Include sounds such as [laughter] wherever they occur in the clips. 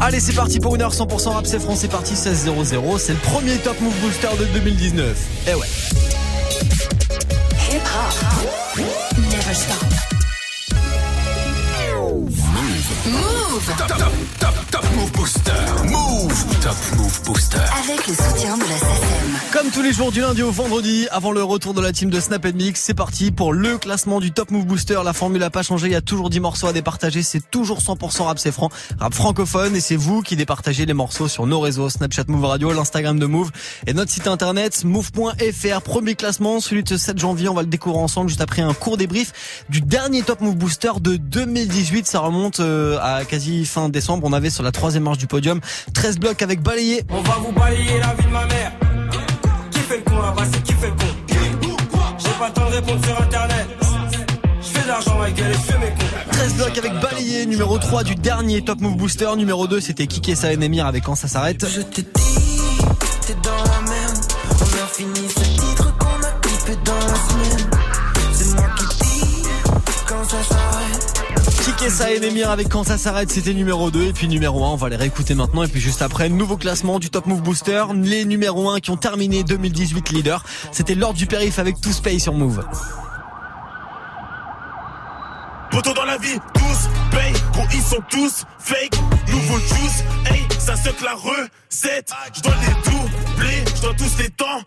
Allez, c'est parti pour une heure 100% rap, c'est français parti 16-0-0. C'est le premier Top Move Booster de 2019. Eh ouais. Never stop. Move. Top, top, top, top Move Booster. Move. Top Move Booster. Avec le soutien de la SACEM. Comme tous les jours du lundi au vendredi, avant le retour de la team de Snap Mix, c'est parti pour le classement du Top Move Booster. La formule a pas changé, il y a toujours 10 morceaux à départager, c'est toujours 100% rap c'est franc, rap francophone et c'est vous qui départagez les morceaux sur nos réseaux Snapchat Move Radio, l'Instagram de Move et notre site internet move.fr. Premier classement, celui de ce 7 janvier, on va le découvrir ensemble juste après un court débrief du dernier Top Move Booster de 2018. Ça remonte euh, à quasi fin décembre, on avait sur la troisième marche du podium 13 blocs avec balayé. On va vous balayer la vie de ma mère. Qui fait le con là-bas, c'est qui fait le con? J'ai pas le temps de répondre sur internet. Je fais de l'argent ma gueule et je fais mes cons. 13 blocs avec balayé, numéro 3 du dernier Top Move Booster, numéro 2 c'était Kike Sa Emir avec Quand ça s'arrête. Je te dis, t'es dans la merde. On a fini ce titre qu'on a clippé dans la semaine. C'est moi qui dis quand ça s'arrête. Kike Sa Emir avec Quand ça s'arrête, c'était numéro 2 et puis numéro 1, on va les réécouter maintenant et puis juste après, nouveau classement du Top Move Booster, les numéros 1 qui ont terminé 2018 leader, c'était Lord du Périph avec Tout Space sur Move. Poto dans la vie, tous paye, gros ils sont tous fake. Nouveau juice, hey, ça se la recette. Je dois les doubler, je dois tous les temps.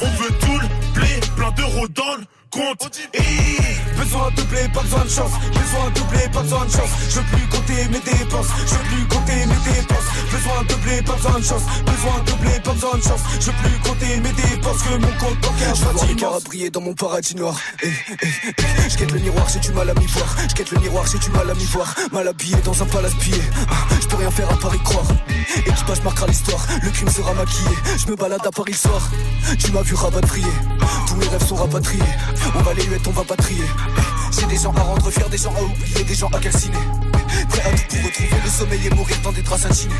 On veut tout le blé, plein d'euros dans le compte. Hey. Besoin de blé, pas besoin de chance. Besoin de blé, pas besoin de chance. Je veux plus compter mes dépenses. Je veux plus compter mes dépenses. Besoin de blé, pas besoin de chance. Besoin de blé, pas besoin de chance. Je veux plus compter mes dépenses que mon compte bancaire. Je vois les cœurs briller dans mon paradis noir. Eh, eh, eh. Je quête le miroir, j'ai du mal à m'y voir. Je quête le miroir, j'ai du mal à m'y voir. Mal habillé dans un palace pillé. Ah, Je peux rien faire à part y croire. Équipage marquera l'histoire. Le crime sera maquillé. Je me balade à Paris le soir. Tu m'as vu rapatrier. Tous mes rêves sont rapatriés. On va les huettes, on va pas trier. J'ai des gens à rendre fiers, des gens à oublier, des gens à calciner. Prêt à tout pour retrouver le sommeil et mourir dans des draps satinés.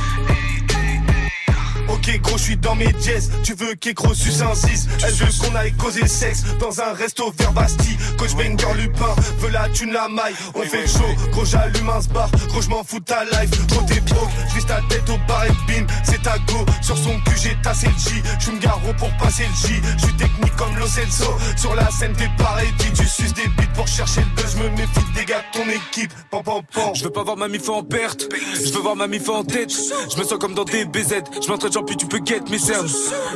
Gros je suis dans mes jazz Tu veux qu'Egro suce un 6 Elle veut qu'on aille causer sexe Dans un resto vers Bastille. Coach Banger Lupin Veut la thune la maille. On fait show Gros j'allume un bar Gros je m'en fous de ta life Gros t'es broke. J'vise ta tête au bar et bim C'est ta go. Sur son cul j'ai tassé le J. J'suis me garo pour passer le J. J'suis technique comme Lo Celso. Sur la scène t'es pareil dit Tu suces des bites pour chercher le buzz. Me méfie des gars de ton équipe. Pam pam pam Je veux pas voir ma mif en perte, je veux voir ma mif en tête. Je me sens comme dans des BZ, je m'entraîne puis tu peux get mes cernes.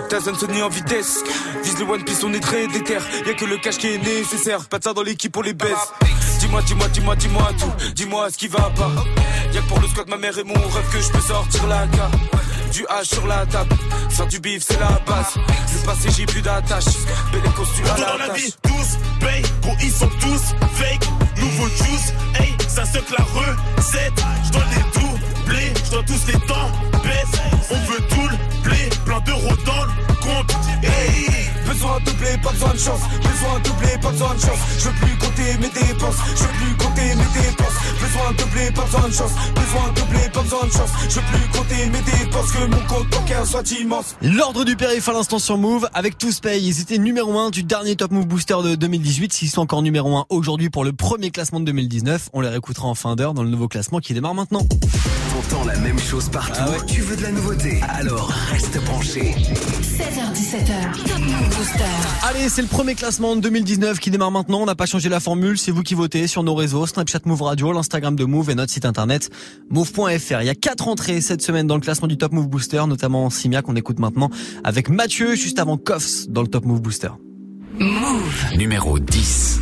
Ta zone Sony en vitesse, vise le One Piece, on est très déter. Y'a que le cash qui est nécessaire, pas de ça dans l'équipe, on les baisse. Dis-moi, dis-moi, dis-moi, dis-moi tout, dis-moi ce qui va pas. Y'a que pour le squat, ma mère et mon rêve que je peux sortir la carte. Du H sur la table, faire du bif c'est la base. Le passé j'ai plus d'attache, belle costume à la la vie, tous paye, gros ils sont tous fake. Nouveau juice, hey, ça se la recette. Je dois les doubler, je dois tous les temps baisse. On veut tout le blé, plein d'euros dans le compte. Hey. Besoin de blé, pas besoin de chance. Besoin de blé, pas besoin de chance. Je veux plus compter mes dépenses. Je veux plus compter mes dépenses. Besoin de blé, pas besoin de chance. Besoin de blé, pas besoin de chance. Je veux plus compter mes dépenses. Que mon compte bancaire soit immense. L'ordre du périph' à l'instant sur Move avec Tous Pay. Ils étaient numéro 1 du dernier Top Move Booster de 2018. S'ils sont encore numéro 1 aujourd'hui pour le premier classement de 2019, on les réécoutera en fin d'heure dans le nouveau classement qui démarre maintenant. T'entends la même chose partout. Ah ouais. Tu veux de la nouveauté? Alors reste branché. 16h17h. Top Move Booster. Allez, c'est le premier classement de 2019 qui démarre maintenant. On n'a pas changé la formule. C'est vous qui votez sur nos réseaux, Snapchat Move Radio, l'Instagram de Move et notre site internet move.fr. Il y a quatre entrées cette semaine dans le classement du Top Move Booster, notamment Simia qu'on écoute maintenant avec Mathieu juste avant Koffs dans le Top Move Booster. Numéro 10.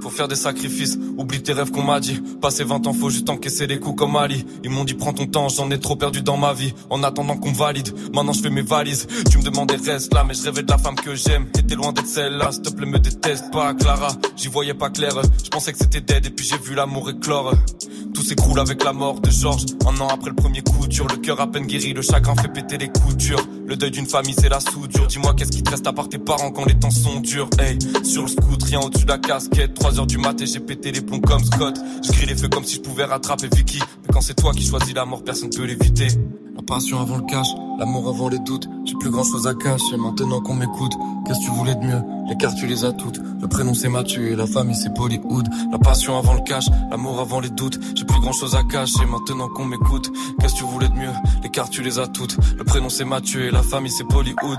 faut faire des sacrifices. Oublie tes rêves qu'on m'a dit. Passer 20 ans, faut juste encaisser les coups comme Ali. Ils m'ont dit prends ton temps, j'en ai trop perdu dans ma vie. En attendant qu'on valide, maintenant je fais mes valises. Tu me demandais reste là, mais je rêvais de la femme que j'aime. T'étais loin d'être celle-là, s'il te plaît me déteste pas, Clara. J'y voyais pas clair, je pensais que c'était dead et puis j'ai vu l'amour éclore. Tout s'écroule avec la mort de Georges. Un an après le premier coup dur, le cœur à peine guéri, le chagrin fait péter les coutures. Le deuil d'une famille, c'est la soudure. Dis-moi qu'est-ce qui te reste à part tes parents quand les temps sont durs? Hey, sur le scoot, rien au-dessus de la casquette. 3h du mat et j'ai pété les plombs comme Scott. Je grille les feux comme si je pouvais rattraper Vicky. Mais quand c'est toi qui choisis la mort, personne peut l'éviter. La passion avant le cash, l'amour avant les doutes. J'ai plus grand chose à cacher maintenant qu'on m'écoute. Qu'est-ce que tu voulais de mieux? Les cartes tu les as toutes. Le prénom c'est Mathieu et la famille c'est Bollywood. La passion avant le cash, l'amour avant les doutes. J'ai plus grand chose à cacher maintenant qu'on m'écoute. Qu'est-ce que tu voulais de mieux? Les cartes tu les as toutes. Le prénom c'est Mathieu et la famille c'est Bollywood.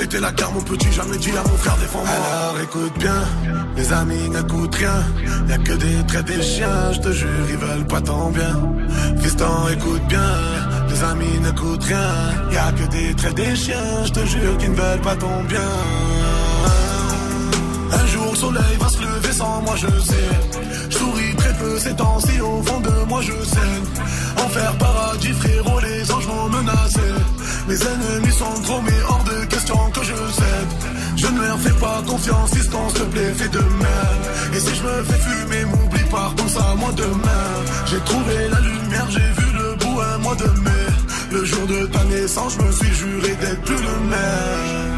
C'était la guerre, mon petit, jamais dit à mon frère défends-moi. Alors écoute bien, les amis n'écoutent rien. Y'a que des traits des chiens, je te jure, ils veulent pas ton bien. Fiston, écoute bien, les amis n'écoutent rien. Y'a que des traits des chiens, je te jure, qu'ils ne veulent pas ton bien. Un jour le soleil va se lever sans moi je sais Je souris très peu ces temps-ci au fond de moi je saigne Enfer paradis frérot Mes ennemis sont trop mais hors de question que je cède. Je ne leur fais pas confiance distance s'il te plaît fais de même. Et si je me fais fumer m'oublie pas pense à moi demain. J'ai trouvé la lumière j'ai vu le bout un mois de mai. Le jour de ta naissance je me suis juré d'être plus le même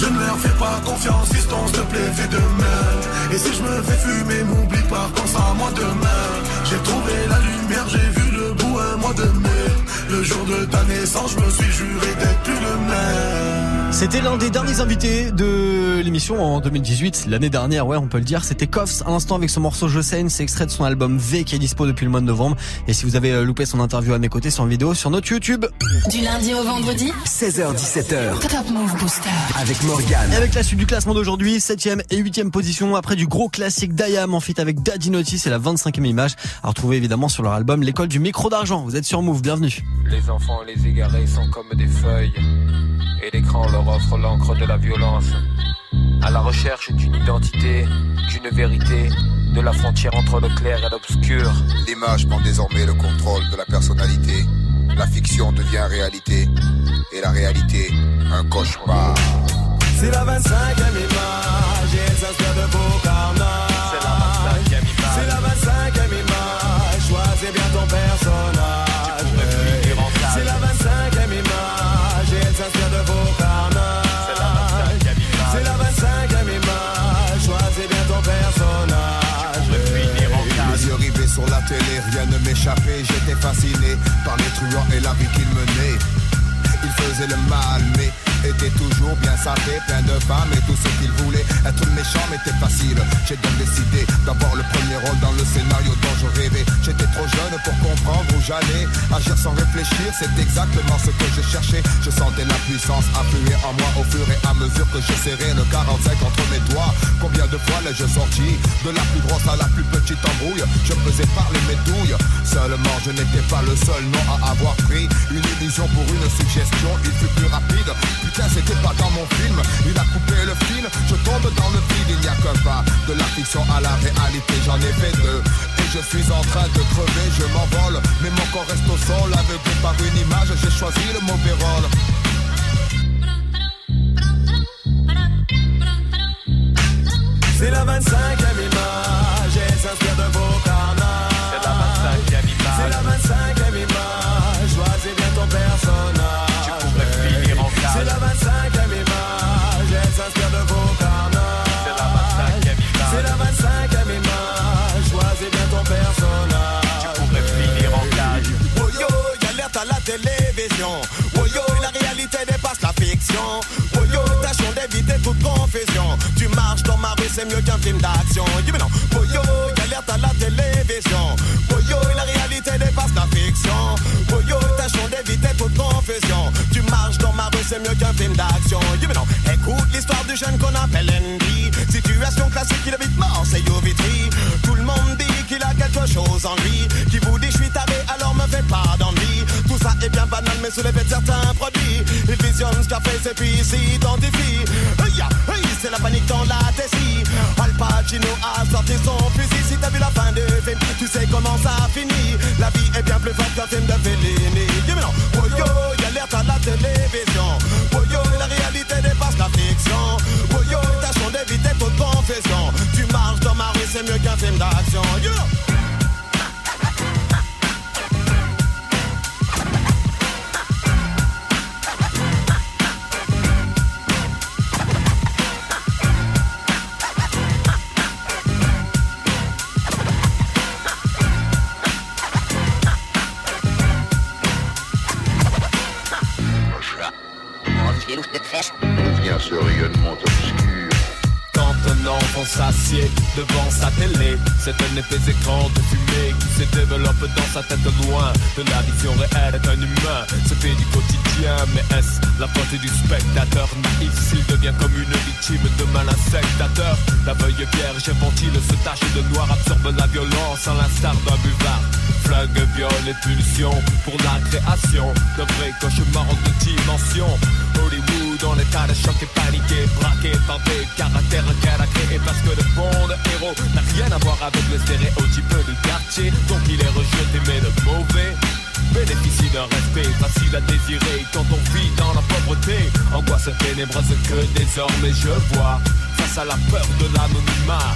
Je ne leur fais pas confiance fiston s'il te plaît fais de même. Et si je me fais fumer m'oublie pas pense à moi demain. J'ai trouvé la lumière j'ai vu le bout un mois de mai. Le jour de ta naissance je me suis juré d'être plus le même C'était l'un des derniers invités de l'émission en 2018, l'année dernière, ouais, on peut le dire. C'était Koffs, à l'instant avec son morceau Je saigne, c'est extrait de son album V qui est dispo depuis le mois de novembre. Et si vous avez euh, loupé son interview à mes côtés, en vidéo sur notre YouTube. Du lundi au vendredi 16h17h Top Move Booster. avec Morgane. Et avec la suite du classement d'aujourd'hui, 7ème et 8ème position, après du gros classique Dayam en feat avec Daddy Naughty, c'est la 25ème image, à retrouver évidemment sur leur album L'école du micro d'argent. Vous êtes sur Move, bienvenue. Les enfants les égarés sont comme des feuilles, et l'écran leur offre l'encre de la violence. À la recherche d'une identité, d'une vérité, de la frontière entre le clair et l'obscur. L'image prend désormais le contrôle de la personnalité. La fiction devient réalité. Et la réalité, un cauchemar. C'est la 25e image et elle s'inspire de vos carnages. C'est la 25e image. C'est la 25e image. Choisis bien ton personnage. Fasciné par les truands et la vie qu'ils menaient. Ils faisaient le mal, mais étaient toujours bien sapés, plein de femmes et tout ce qu'ils voulaient. Être méchant m'était facile. J'ai donc décidé d'avoir le premier rôle dans le scénario dont je rêvais. J'étais trop jeune pour comprendre où j'allais. Agir sans réfléchir, c'est exactement ce que je cherchais. Je sentais la puissance affluer en moi au fur et à mesure que je serrais le 45 entre mes doigts. Combien de fois l'ai-je sorti De la plus grosse à la plus petite embrouille? Je faisais parler mes douilles. Seulement, je n'étais pas le seul nom à avoir pris une illusion pour une suggestion. Il fut plus rapide. C'était pas dans mon film. Il a coupé le fil. Je tombe dans le vide. Il n'y a qu'un pas de la fiction à la réalité. J'en ai fait deux. Et je suis en train de crever. Je m'envole. Mais mon corps reste au sol. Aveuglé par une image. J'ai choisi le mauvais rôle. C'est la 25e image et elle s'inspire de vos carnages. Tu marches dans ma rue, c'est mieux qu'un film d'action. Dis mais non. Yo, y alerte à la télévision. Oh yo, la réalité dépasse la fiction. Oh yo, tâchons d'éviter toute confusion. Tu marches dans ma rue, c'est mieux qu'un film d'action. Dis mais non. Écoute l'histoire du jeune qu'on appelle Andy. Situation classique, il habite Marseille au Vitry. Tout le monde dit qu'il a quelque chose en lui. Qui vous dit je suis taré, alors me fait pas d'envie. Tout ça est bien banal, mais sous de certains produits. Il visionne ce qu'a fait, et puis s'identifie. C'est la panique dans la tessie. Al Pacino a sorti son fusil. Si t'as vu la fin du film, tu sais comment ça finit. La vie est bien plus forte qu'un film de Fellini. Dis mais non, oh yo, à la télévision. Oh yo, la réalité dépasse la fiction. Oh yo, tâchons d'éviter toute confession. C'est mieux qu'un film d'action. You. Devant sa télé, c'est un épais écran de fumée qui se développe dans sa tête loin de la vision réelle d'un humain. Se fait du quotidien, mais est-ce la faute du spectateur naïf? S'il devient comme une victime de malin sectateur La veuille vierge infantile se tache de noir, absorbe la violence en l'instar d'un buvard. Flingue, viol et pulsion pour la création d'un vrai cauchemar en deux dimensions. Hollywood en état de choc et paniqué, braqué caractères qu'elle a créés parce que le bon héros n'a rien à voir avec le stéréotype du quartier. Donc il est rejeté mais le mauvais bénéficie d'un respect facile à désirer quand on vit dans la pauvreté. Angoisse ténébreuse que désormais je vois face à la peur de l'anonymat.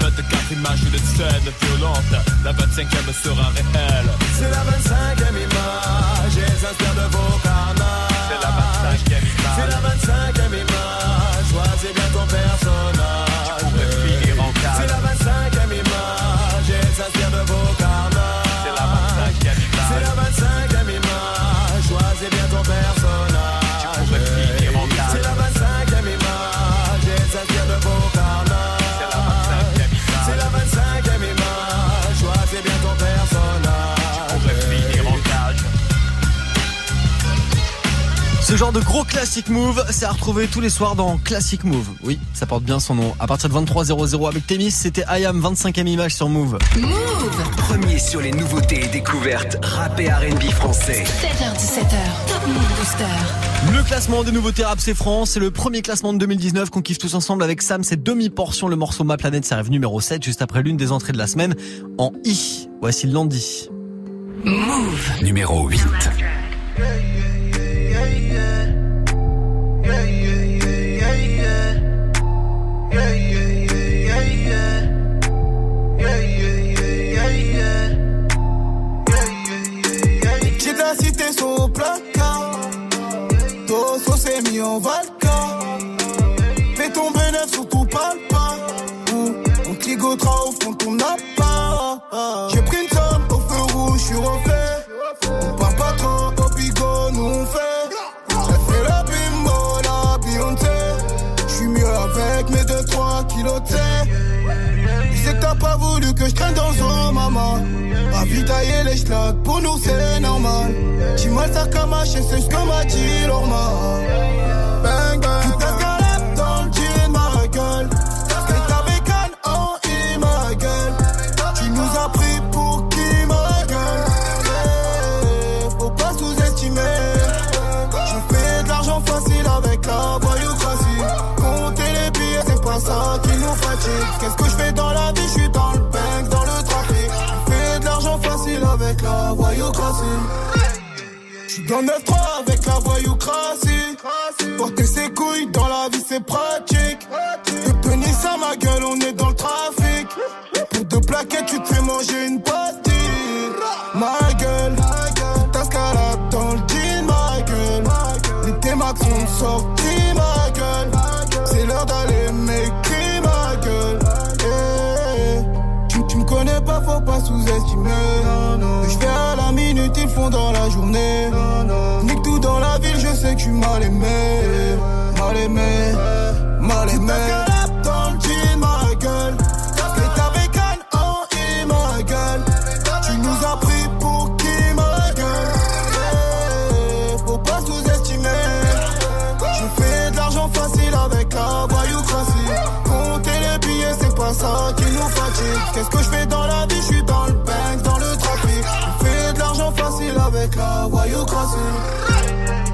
24 images de scène violente, la 25e sera réelle. C'est la 25e image, s'inspire de vos carnages. C'est la 25e C'est image. la 25e image, choisis bien ton personnage. Ce genre de gros classic move, c'est à retrouver tous les soirs dans Classic Move. Oui, ça porte bien son nom. À partir de 23h00 avec Témis, c'était IAM 25e image sur Move. Move Premier sur les nouveautés et découvertes rap et R&B français. 7h17h, Top Move Booster. Le classement des nouveautés rap c'est France, c'est le premier classement de 2019 qu'on kiffe tous ensemble avec Sam, c'est demi-portion, le morceau Ma Planète, ça arrive numéro 7 juste après l'une des entrées de la semaine en I. Voici Landy. Move Numéro 8. Cité sur placard. Tosso s'est mis en valka. Fais tomber neuf, surtout parle pas. On cligotera au fond de ton appart. J'ai pris une somme au feu rouge, je suis refait. On parle pas trop au bigot, nous on fait. J'ai fait la bimbo, la Beyoncé. Je suis mieux avec mes 2-3 kilos thé. Je sais que t'as pas voulu que je traîne dans maman. Ravitailler les schlags, pour nous c'est normal. Mal ça et c'est ce que m'a dit normal. Bang bang. Dans le 9-3 avec la voyoucratie. Porter ses couilles dans la vie, c'est pratique. Le pénis à ma gueule, on est dans le trafic. Pour deux plaquettes, tu te fais manger une pastille. Ma gueule, t'escalade dans le jean, ma gueule. Les T-Max sont sortis, tu mal aimé. Mal aimé, mal aimé. dans le jean, ma gueule. Et ta bécane en I, ma gueule. Tu nous as pris pour qui, ma gueule? Faut pas sous-estimer. Je fais de l'argent facile avec la voyoucratie. Compter les billets, c'est pas ça qui nous fatigue. Qu'est-ce que je fais dans la vie? Je suis dans le bank, dans le trafic. Je fais de l'argent facile avec la voyoucratie.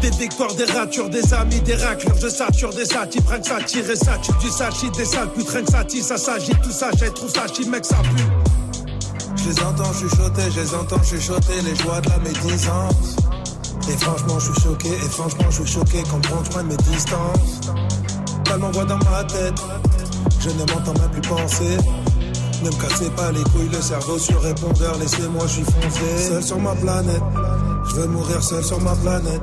Des victoires, des ratures, des amis, des raclures, je sature des satis, prends que ça tire et ça du sachi, des sales putes, que ça ça s'agit, tout ça, j'ai trop ça, mec, ça pue. Je les entends chuchoter, je les entends chuchoter, les joies de la médisance. Et franchement, je suis choqué, et franchement, je suis choqué quand prend loin de mes distances. Pas m'envoie dans ma tête, je ne m'entends même plus penser. Ne me cassez pas les couilles, le cerveau sur répondeur, laissez-moi, je suis foncé. Seul sur ma planète, je veux mourir seul sur ma planète.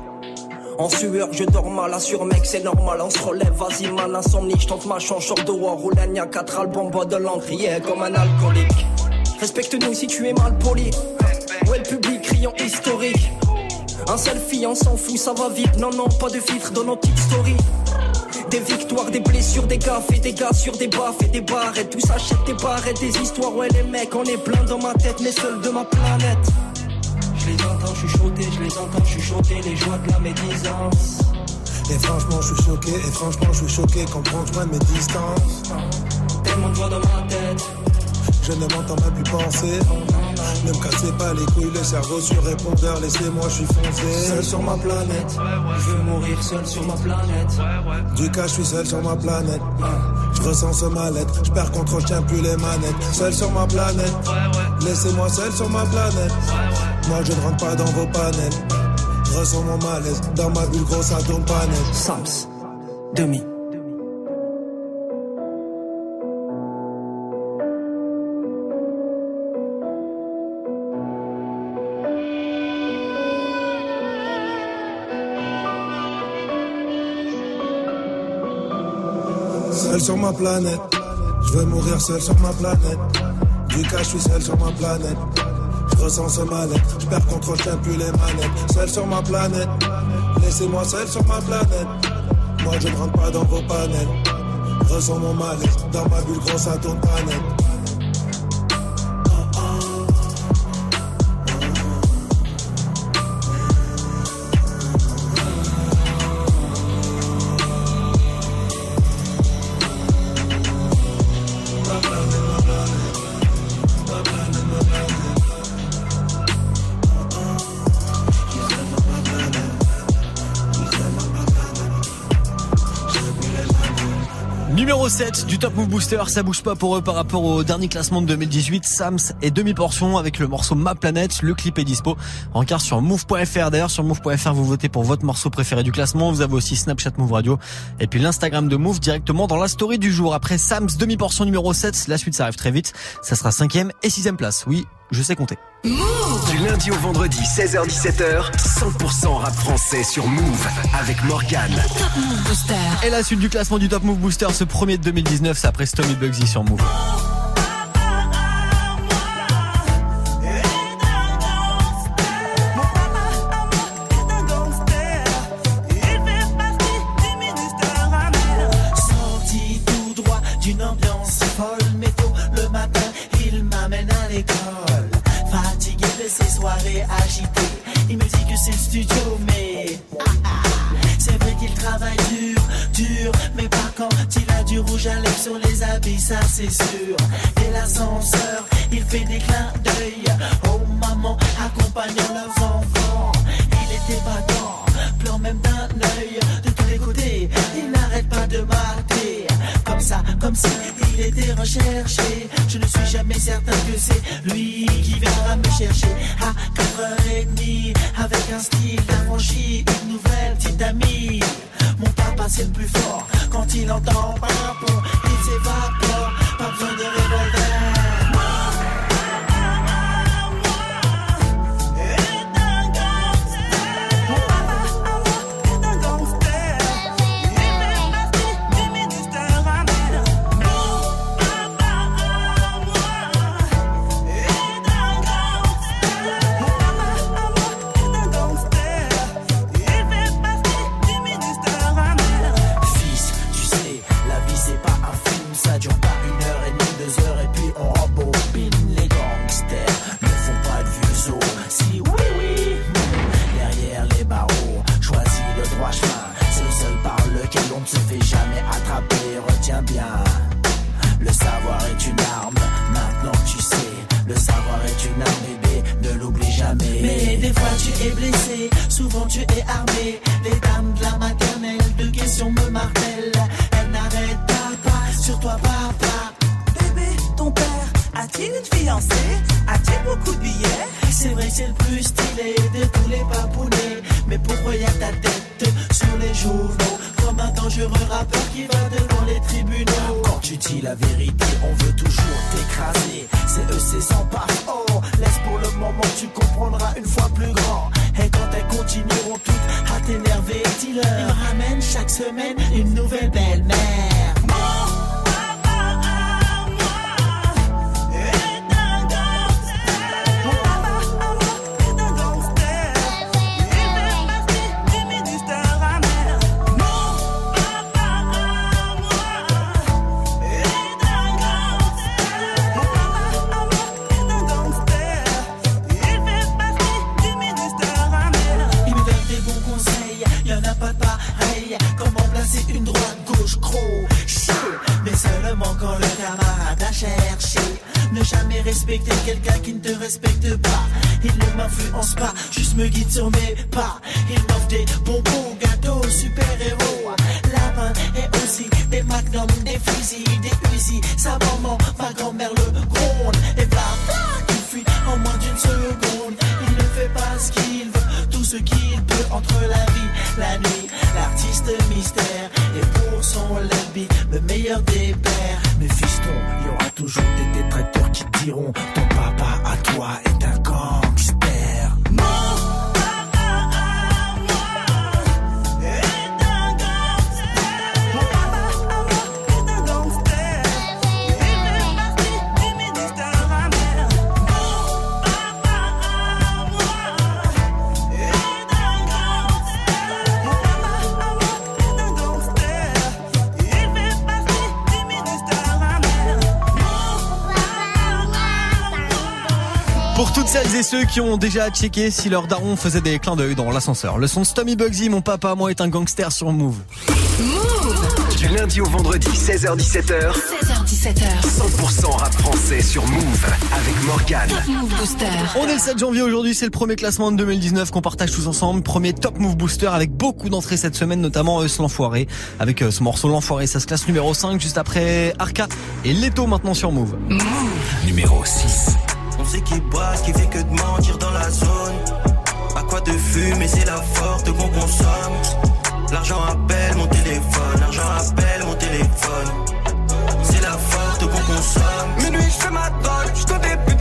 En sueur, je dors mal, assure mec, c'est normal, on se relève, vas-y mal, insomnie, je tente ma chance, short de war, roule un 4 albums, bois de l'encre, comme un alcoolique. Respecte-nous si tu es mal poli. Ouais, le public, criant historique. Un selfie, on s'en fout, ça va vite, non, non, pas de filtre dans nos petites stories. Des victoires, des blessures, des gaffes et des gars sur des baffes et des barrettes. Tout s'achète des barrettes, des histoires. Ouais, les mecs, on est plein dans ma tête, mais seul de ma planète. Les chuchoter, je les entends chuchoter les joies de la médisance. Et franchement, je suis choqué, et franchement, je suis choqué quand prend loin de mes distances. Tellement de voix dans ma tête. Je ne m'entends même plus penser. Ne me cassez pas les couilles, le cerveau sur répondeur, laissez-moi, je suis foncé. Seul sur ma planète, je veux mourir seul sur ma planète. Du cas, je suis seul sur ma planète. Je ressens ce mal-être, je perds contre, je tiens plus les manettes. Seul sur ma planète, laissez-moi seul sur ma planète. Moi, je ne rentre pas dans vos panels. Je ressens mon malaise, dans ma bulle grosse, ça tourne pas net. Sams, demi. Sur ma planète, je veux mourir seul sur ma planète. Du cas, je suis seul sur ma planète. Je ressens ce mal-être, je perds contre, je plus les manettes. Seul sur ma planète, laissez-moi seul sur ma planète. Moi, je ne rentre pas dans vos panels. Ressens mon mal-être, dans ma bulle grosse, ça tourne pas Numéro 7 du Top Move Booster, ça bouge pas pour eux par rapport au dernier classement de 2018. Sams et demi-portion avec le morceau Ma Planète. Le clip est dispo en quart sur move.fr. D'ailleurs, sur move.fr, vous votez pour votre morceau préféré du classement. Vous avez aussi Snapchat Move Radio et puis l'Instagram de Move directement dans la story du jour. Après Sams, demi-portion numéro 7, la suite ça arrive très vite. Ça sera cinquième et sixième place. Oui, je sais compter. Du lundi au vendredi, 16h-17h, 100% rap français sur Move avec Morgane. Top Move Booster. Et la suite du classement du Top Move Booster, ce premier de 2019, c'est après Stomy Bugsy sur Move. Ces soirées agitées, il me dit que c'est le studio, mais c'est vrai qu'il travaille dur, dur, mais pas quand il a du rouge à lèvres sur les habits, ça c'est sûr. Et l'ascenseur, il fait des clins d'œil aux mamans accompagnant leurs enfants. Il était battant, pleure même d'un œil de tous les côtés. Il n'arrête pas de mater, comme si il était recherché. Je ne suis jamais certain que c'est lui qui viendra me chercher à 4h30 avec un style affranchi, une nouvelle petite amie. Mon papa c'est le plus fort quand il entend papon, il s'évapore, pas besoin de revolver. Qui ont déjà checké si leur daron faisait des clins d'œil dans l'ascenseur. Le son de Stommy Bugsy, mon papa, moi, est un gangster sur Move. Du lundi au vendredi, 16h17h. 16h17h. 100% rap français sur Move avec Morgane. Top Move Booster. On est le 7 janvier aujourd'hui, c'est le premier classement de 2019 qu'on partage tous ensemble. Premier Top Move Booster avec beaucoup d'entrées cette semaine, notamment Eus l'Enfoiré. Avec euh, ce morceau L'Enfoiré, ça se classe numéro 5, juste après Arca et Leto maintenant sur Move. Numéro 6. Sait qui boit, qui fait que de mentir dans la zone. À quoi de fumer, c'est la forte qu'on consomme. L'argent appelle mon téléphone, l'argent appelle mon téléphone. C'est la forte qu'on consomme. Minuit, je fais ma drogue, je des putains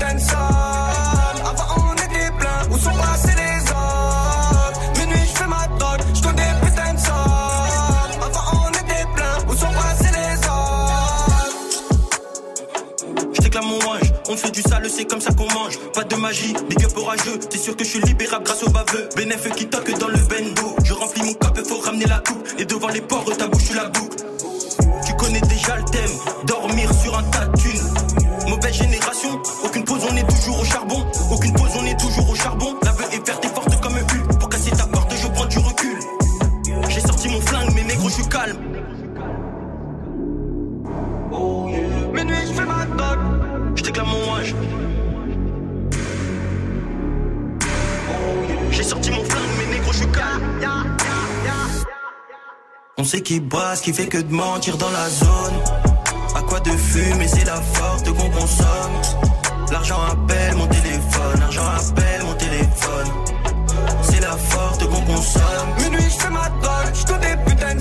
on fait du sale, c'est comme ça qu'on mange. Pas de magie, big up orageux. C'est sûr que je suis libérable grâce au baveux. Bénéf qui toque dans le bendo. Je remplis mon cap, faut ramener la coupe. Et devant les ports, ta bouche, la boucle. Tu connais déjà le thème, dormir sur un tas de thunes. Mauvaise génération, aucune pause, on est toujours au charbon. Aucune pause, on est toujours au charbon. On sait qui ce qui fait que de mentir dans la zone. À quoi de fumer, c'est la forte qu'on consomme. L'argent appelle mon téléphone, l'argent appelle mon téléphone. C'est la forte qu'on consomme. Minuit, je fais ma je des putains de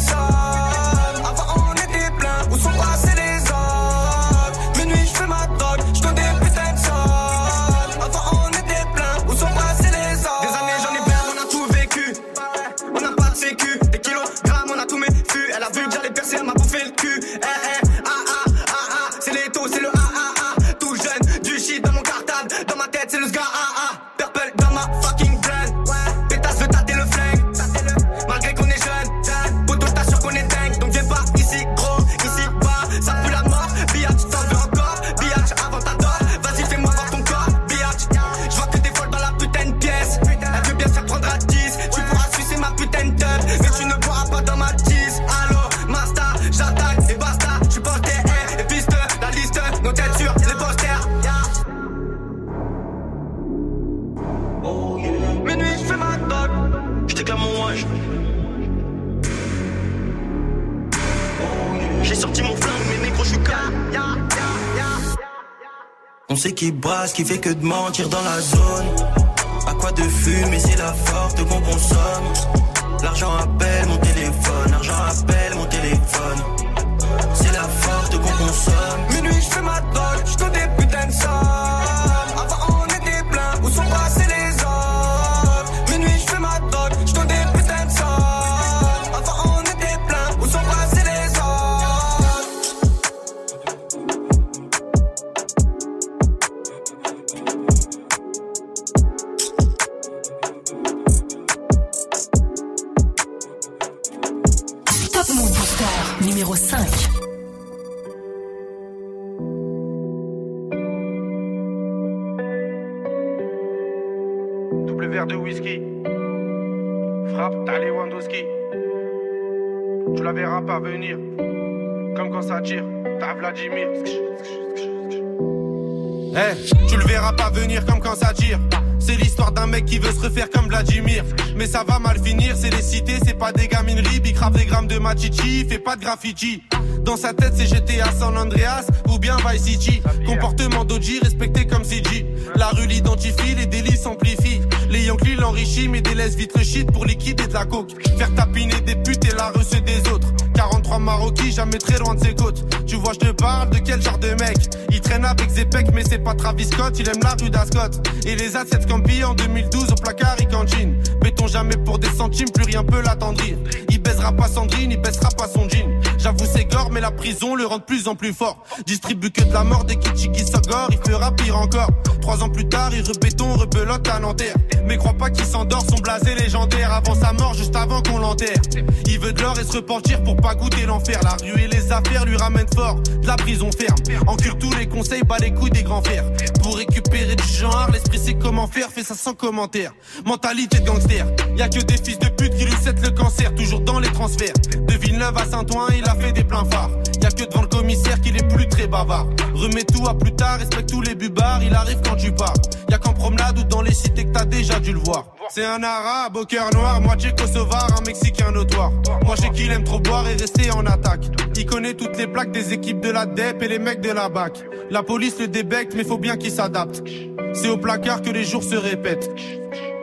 On sait qui ce qui fait que de mentir dans la zone. À quoi de fumer, c'est la forte qu'on consomme. L'argent appelle mon téléphone, l'argent appelle mon téléphone. C'est la forte qu'on consomme. Minuit, je fais ma drogue, je des Tu la verras pas venir. Comme quand ça tire, t'as Vladimir. Eh, tu le verras pas venir comme quand ça tire. C'est l'histoire d'un mec qui veut se refaire comme Vladimir. Mais ça va mal finir, c'est les cités, c'est pas des gamineries. Il crave des grammes de machichi, fait pas de graffiti. Dans sa tête, c'est GTA San Andreas ou bien Vice City. Comportement d'Oji respecté comme CG. La rue l'identifie, les délits s'amplifient. Les Yankees l'enrichissent, mais délaissent vite le shit pour liquider de la coke. Faire tapiner des putes et la reçue des autres. 43 Maroquis, jamais très loin de ses côtes. Tu vois, je te parle de quel genre de mec? Il traîne avec Zepec, mais c'est pas Travis Scott, il aime la rue d'Ascot. Et les assets Campi en 2012 au placard, il cantine. Béton jamais pour des centimes, plus rien peut l'attendrir. Il baisera pas Sandrine, il baissera pas son jean. J'avoue, c'est gore, mais la prison le rend de plus en plus fort. Distribue que de la mort des Kichigi Sogor, il fera pire encore. Trois ans plus tard, il rebéton, rebelote à Nanterre. Mais crois pas qu'il s'endort, son blasé légendaire avant sa mort, juste avant qu'on l'enterre. Il veut de l'or et se repentir pour pas goûter l'enfer. La rue et les affaires lui ramènent fort, de la prison ferme. Encure tous les conseils, bat les couilles des grands fers. Pour récupérer du genre, l'esprit sait comment faire, fait ça sans commentaire. Mentalité de gangster, y a que des fils de pute qui lui cèdent le cancer, toujours dans les transferts. De Villeneuve à Saint-Ouen, il a fait des pleins phares. Y a que devant le commissaire qu'il est plus très bavard. Remets tout à plus tard, respecte tous les bubards, il arrive quand tu pars. Y a qu'en promenade ou dans les cités que t'as déjà dû le voir. C'est un arabe au cœur noir, moitié kosovar, un mexicain notoire. Moi je sais qu'il aime trop boire et rester en attaque. Il connaît toutes les plaques des équipes de la DEP et les mecs de la BAC. La police le débecte, mais faut bien qu'il s'adapte. C'est au placard que les jours se répètent.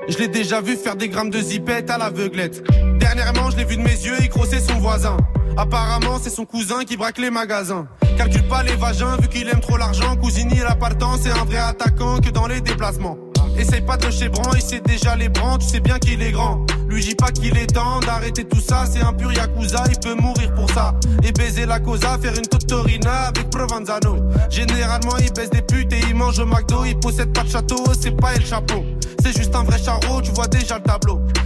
Je l'ai déjà vu faire des grammes de zipette à l'aveuglette. Dernièrement, je l'ai vu de mes yeux, crossait son voisin. Apparemment, c'est son cousin qui braque les magasins. Calcule pas les vagins, vu qu'il aime trop l'argent. Cousini, il a pas c'est un vrai attaquant que dans les déplacements. Essaye pas de le chébran, il sait déjà les brans, tu sais bien qu'il est grand. Lui dis pas qu'il est temps d'arrêter tout ça, c'est un pur yakuza, il peut mourir pour ça. Et baiser la cosa, faire une totorina avec Provenzano. Généralement il baisse des putes et il mange au McDo, il possède pas de château, c'est pas El Chapeau. C'est juste un vrai charreau, tu vois déjà le tableau.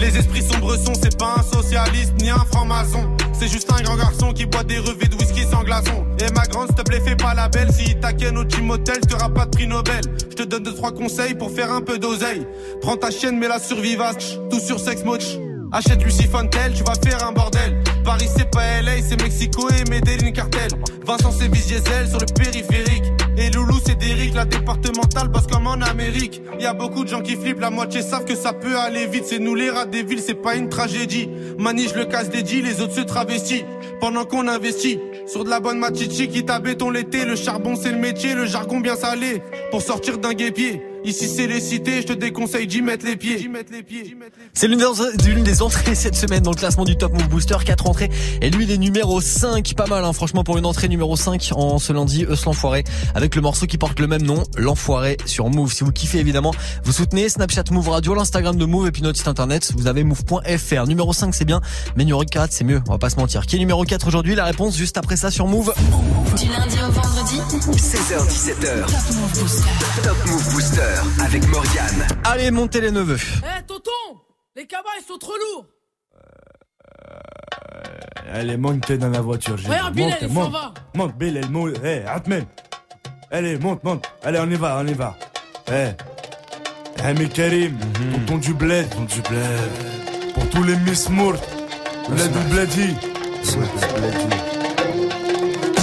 Les esprits sombres sont, c'est pas un socialiste ni un franc-maçon. C'est juste un grand garçon qui boit des revêts de whisky sans glaçon. Et ma grande, s'il te plaît, fais pas la belle. Si t'inquiète au team hotel, t'auras pas de prix Nobel. Je te donne deux, trois conseils pour faire un peu d'oseille. Prends ta chienne, mets-la sur tout sur Sex Moch. Achète Lucie Fontel, tu vas faire un bordel. Paris c'est pas LA, c'est Mexico et Medellin cartel. Vincent c'est Diesel sur le périphérique. En Amérique. Y a beaucoup de gens qui flippent, la moitié savent que ça peut aller vite. C'est nous les rats des villes, c'est pas une tragédie. Manige le casse des deals, les autres se travestissent. Pendant qu'on investit sur de la bonne machichi qui t'a béton l'été. Le charbon c'est le métier, le jargon bien salé. Pour sortir d'un guépier. Ici c'est les cités, je te déconseille d'y mettre les pieds. C'est l'une des, l'une des entrées cette semaine dans le classement du Top Move Booster. 4 entrées. Et lui, il est numéro 5. Pas mal, hein, franchement, pour une entrée numéro 5 en ce lundi, Eus l'Enfoiré. Avec le morceau qui porte le même nom, L'Enfoiré sur Move. Si vous kiffez, évidemment, vous soutenez Snapchat Move Radio, l'Instagram de Move et puis notre site internet. Vous avez move.fr. Numéro 5, c'est bien. Mais numéro 4, c'est mieux. On va pas se mentir. Qui est numéro 4 aujourd'hui? La réponse juste après ça sur Move. Du lundi au vendredi 16h17h. Top Move Booster. Top Move Booster avec Morgane. Allez, montez les neveux. Eh, tonton Les cabas, ils sont trop lourds Elle est montée dans la voiture. Bilal, Monte, il s'en monte. va. Monte, Bilal, monte. Eh, Atmen. Allez, monte, monte. Allez, on y va, on y va. Eh. Eh, mais Karim, pour ton du bled. Ton du bled. Pour tous les Miss Mourt. Bled ou Bledi.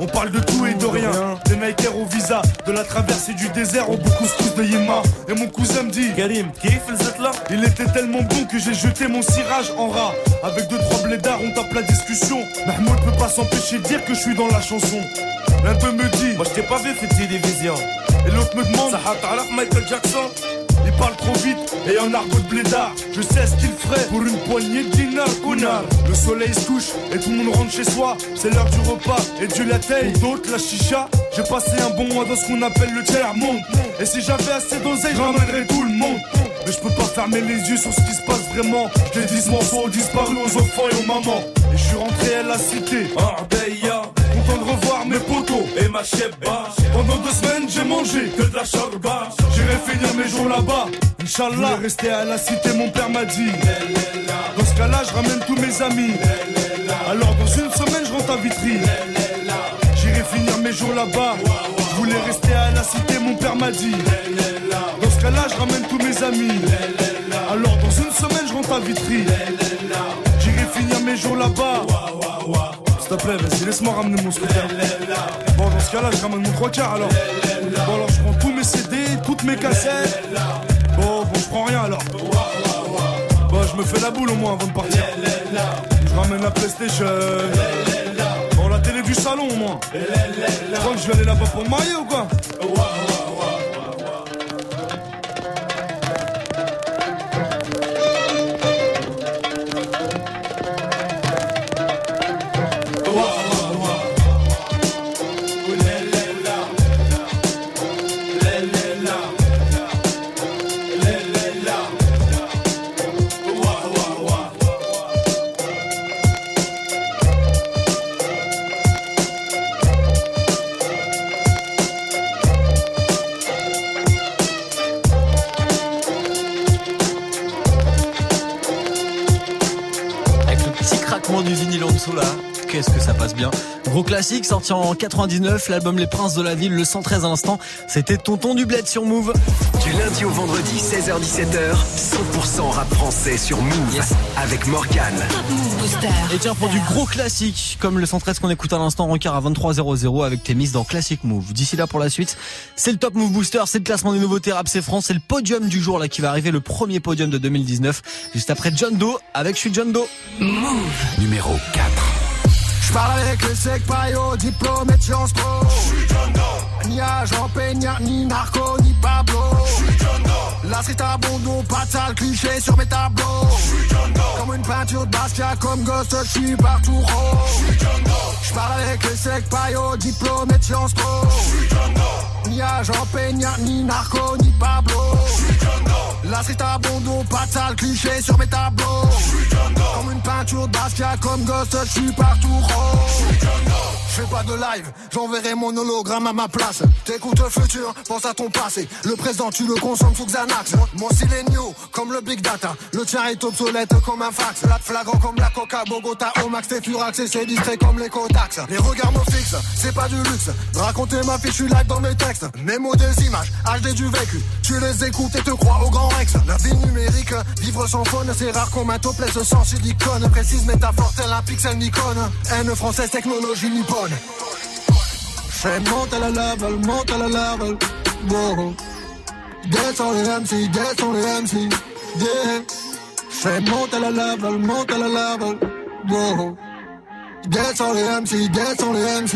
On parle de tout et de rien. Des Nike au visa, de la traversée du désert au beaucoup de Yéma. Et mon cousin me dit Karim, là Il était tellement bon que j'ai jeté mon cirage en rat. Avec deux trois blédards, on tape la discussion. Mahmoud peut pas s'empêcher de dire que je suis dans la chanson. L'un d'eux me dit Moi je t'ai pas vu faire télévision. Et l'autre me demande Ça Michael Jackson il parle trop vite et en argot de blédard. Je sais ce qu'il ferait pour une poignée de dinars, connard. Le soleil se couche et tout le monde rentre chez soi. C'est l'heure du repas et Dieu d'autres, la chicha. J'ai passé un bon mois dans ce qu'on appelle le tiers monde. Et si j'avais assez d'oseille, j'emmènerais tout le monde. Mais je peux pas fermer les yeux sur ce qui se passe vraiment. Les 10 morceaux ont disparu aux enfants et aux mamans. Et je suis rentré à la cité, Arbeya. Content de revoir mes potos et ma chebba. Pendant deux semaines, j'ai mangé que de la charba. J'irai finir mes jours là-bas. Inch'Allah, rester à la cité, mon père m'a dit. Dans ce cas-là, je ramène tous mes amis. Alors, dans une semaine, je rentre à Vitry. Mes jours là-bas. Je voulais rester à la cité, mon père m'a dit. Dans ce cas-là, je ramène tous mes amis. Alors, dans une semaine, je rentre à Vitry. J'irai finir mes jours là-bas. S'il te plaît, vas-y, laisse-moi ramener mon scooter. Bon, dans ce cas-là, je ramène mon trois quarts alors. Bon, alors je prends tous mes CD, toutes mes cassettes. Bon, bon, je prends rien alors. Bon, je me fais la boule au moins avant de partir. Je ramène la PlayStation. Télé du salon moins. Tu crois je vais aller là-bas pour me marier ou quoi? Classique sorti en 99, l'album Les Princes de la Ville, le 113 à l'instant. C'était Tonton du Bled sur Move. Du lundi au vendredi, 16h17h, 100% rap français sur Move avec Morgan. Et tiens, pour du gros classique, comme le 113 qu'on écoute à l'instant, rencard à 23.00 avec tes mises dans Classic Move. D'ici là pour la suite, c'est le Top Move Booster, c'est le classement des nouveautés rap c'est France, c'est le podium du jour là qui va arriver, le premier podium de 2019, juste après John Doe avec Je suis John Doe. Move numéro 4. Je parle avec le sec paillot, diplômé de Sciences Po. J'suis John Doe. Ni agent peignard, ni narco, ni Pablo. J'suis John Doe. La street pas de sale cliché sur mes tableaux. J'suis John Doe. Comme une peinture de Basquiat, comme Ghost, j'suis partout rose. J'suis John Doe. J'parle avec le sec paillot, diplômé de Sciences Po. J'suis John Doe. Ni agent peignard, ni narco, ni Pablo. J'suis. La street bon pas de sale cliché sur mes tableaux. J'suis. Comme une peinture de Basquiat, comme Ghost, j'suis partout rose. Je fais pas de live, j'enverrai mon hologramme à ma place. T'écoutes le futur, pense à ton passé. Le présent, tu le consommes sous Xanax. Mon style est new, comme le big data. Le tien est obsolète comme un fax. La flagrant comme la coca, Bogota, au max, t'es furax et c'est distrait comme les Kotax. Les regards me fixent, c'est pas du luxe. Raconter ma fiche, je suis live dans mes textes. Mes mots des images, HD du vécu. Tu les écoutes et te crois au grand Rex. La vie numérique, vivre sans faune, c'est rare qu'on un topless sans silicone. Précise métaphore, tel un pixel Nikon. Haine française, technologie nippone. Fais monte à la level, monte à la level. Wow. Descends les MC, descends les MC. Yeah. Fais monte à la level, monte à la level. Wow. Descends les MC, descends les MC.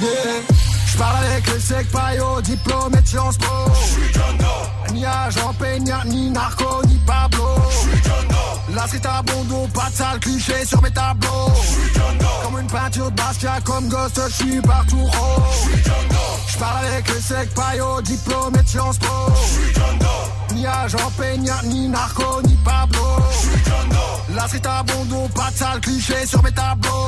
Yeah. J'parle avec le sec paillot, diplômé de Sciences Po. J'suis John Doe. Ni agent peignard, ni narco, ni Pablo. J'suis John Doe. La street à bon pas de sale cliché sur mes tableaux. J'suis Doe. Comme une peinture de Bastia, comme Ghost, j'suis partout rose. J'suis Doe. J'parle avec le sec paillot, diplômé de Sciences Po. J'suis Doe. Ni agent Peña, ni narco, ni Pablo. La street à bondo, pas de sale cliché sur mes tableaux.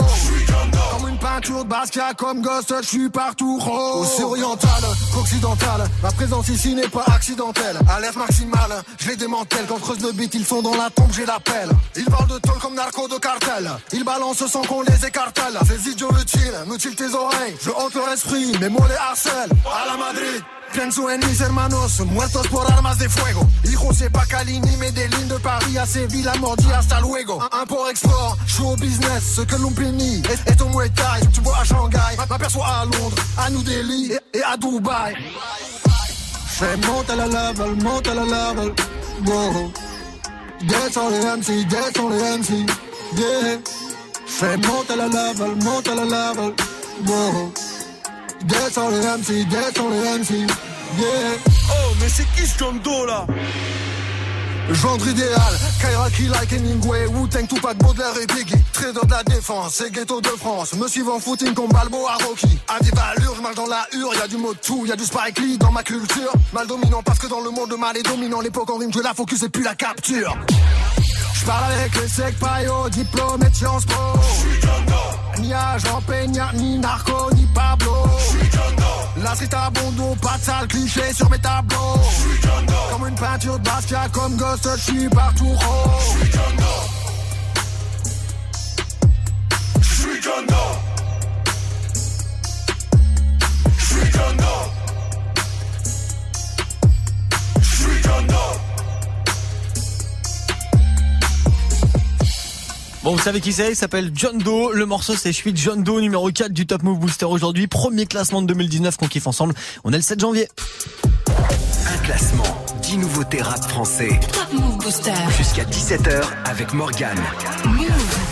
Comme une peinture de Basquiat, comme Ghost, je suis partout rose. Aussi oriental qu'occidental, ma présence ici n'est pas accidentelle. Alerte maximale, je les démantèle. Quand creuse le beat, ils sont dans la tombe, j'ai l'appel. Ils parlent de tôle comme narco de cartel. Ils balancent sans qu'on les écartèle. Ces idiots utiles, mutilent tes oreilles. Je hante leur esprit, mes mots les harcèlent. À la Madrid. Pienso en mis hermanos, muertos por armas de fuego. Hijo, c'est pas Cali ni Medellín de Paris à Séville, la mordi hasta luego. Un- Import-export, show business, ce que l'on bénit est, est au Muay. Tu vois à Shanghai, m'aperçois à Londres, à New Delhi et, et à Dubaï. Fais monte à la level, monte à la wow. Descends les MC, descends les MC, yeah. Fais monte à la level, monte à la level, wow. Descends les MC, descends les MC, yeah. Oh, mais c'est qui ce Doe là? Gendre idéal, Kairaki like Hemingway, Wu-Tang, Tupac, Baudelaire et Biggie. Trader de la défense, c'est ghetto de France. Me suivant footing comme Balboa Rocky. À des valeurs, je marche dans la hure, y a du mot tout, y a du Spike dans ma culture. Mal dominant parce que dans le monde mal est dominant. L'époque en rime, je la focus et puis la capture. Je parle avec les secs paillots, diplôme et Sciences Po. Ni agent Peña, ni narco, ni Pablo La street à bondo, pas de sale cliché sur mes tableaux. Comme une peinture de Basquiat, comme Ghost, je suis partout J'suis Bon, vous savez qui c'est? Il s'appelle John Doe. Le morceau, c'est Je suis John Doe, numéro 4 du Top Move Booster aujourd'hui. Premier classement de 2019 qu'on kiffe ensemble. On est le 7 janvier. Un classement, 10 nouveautés rap français. Top Move Booster. Jusqu'à 17h avec Morgane.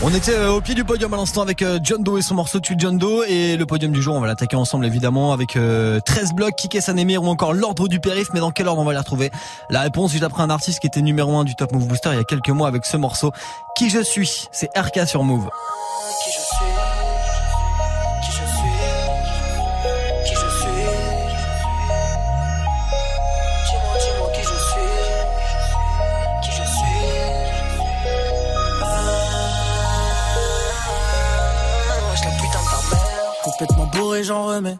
On était euh, au pied du podium à l'instant avec euh, John Doe et son morceau Tu John Doe. Et le podium du jour, on va l'attaquer ensemble évidemment avec euh, 13 blocs, Kike Sanemir ou encore l'ordre du périph'. Mais dans quel ordre on va les retrouver? La réponse juste après un artiste qui était numéro 1 du Top Move Booster il y a quelques mois avec ce morceau. Qui je suis C'est RK sur Move. J'en remets.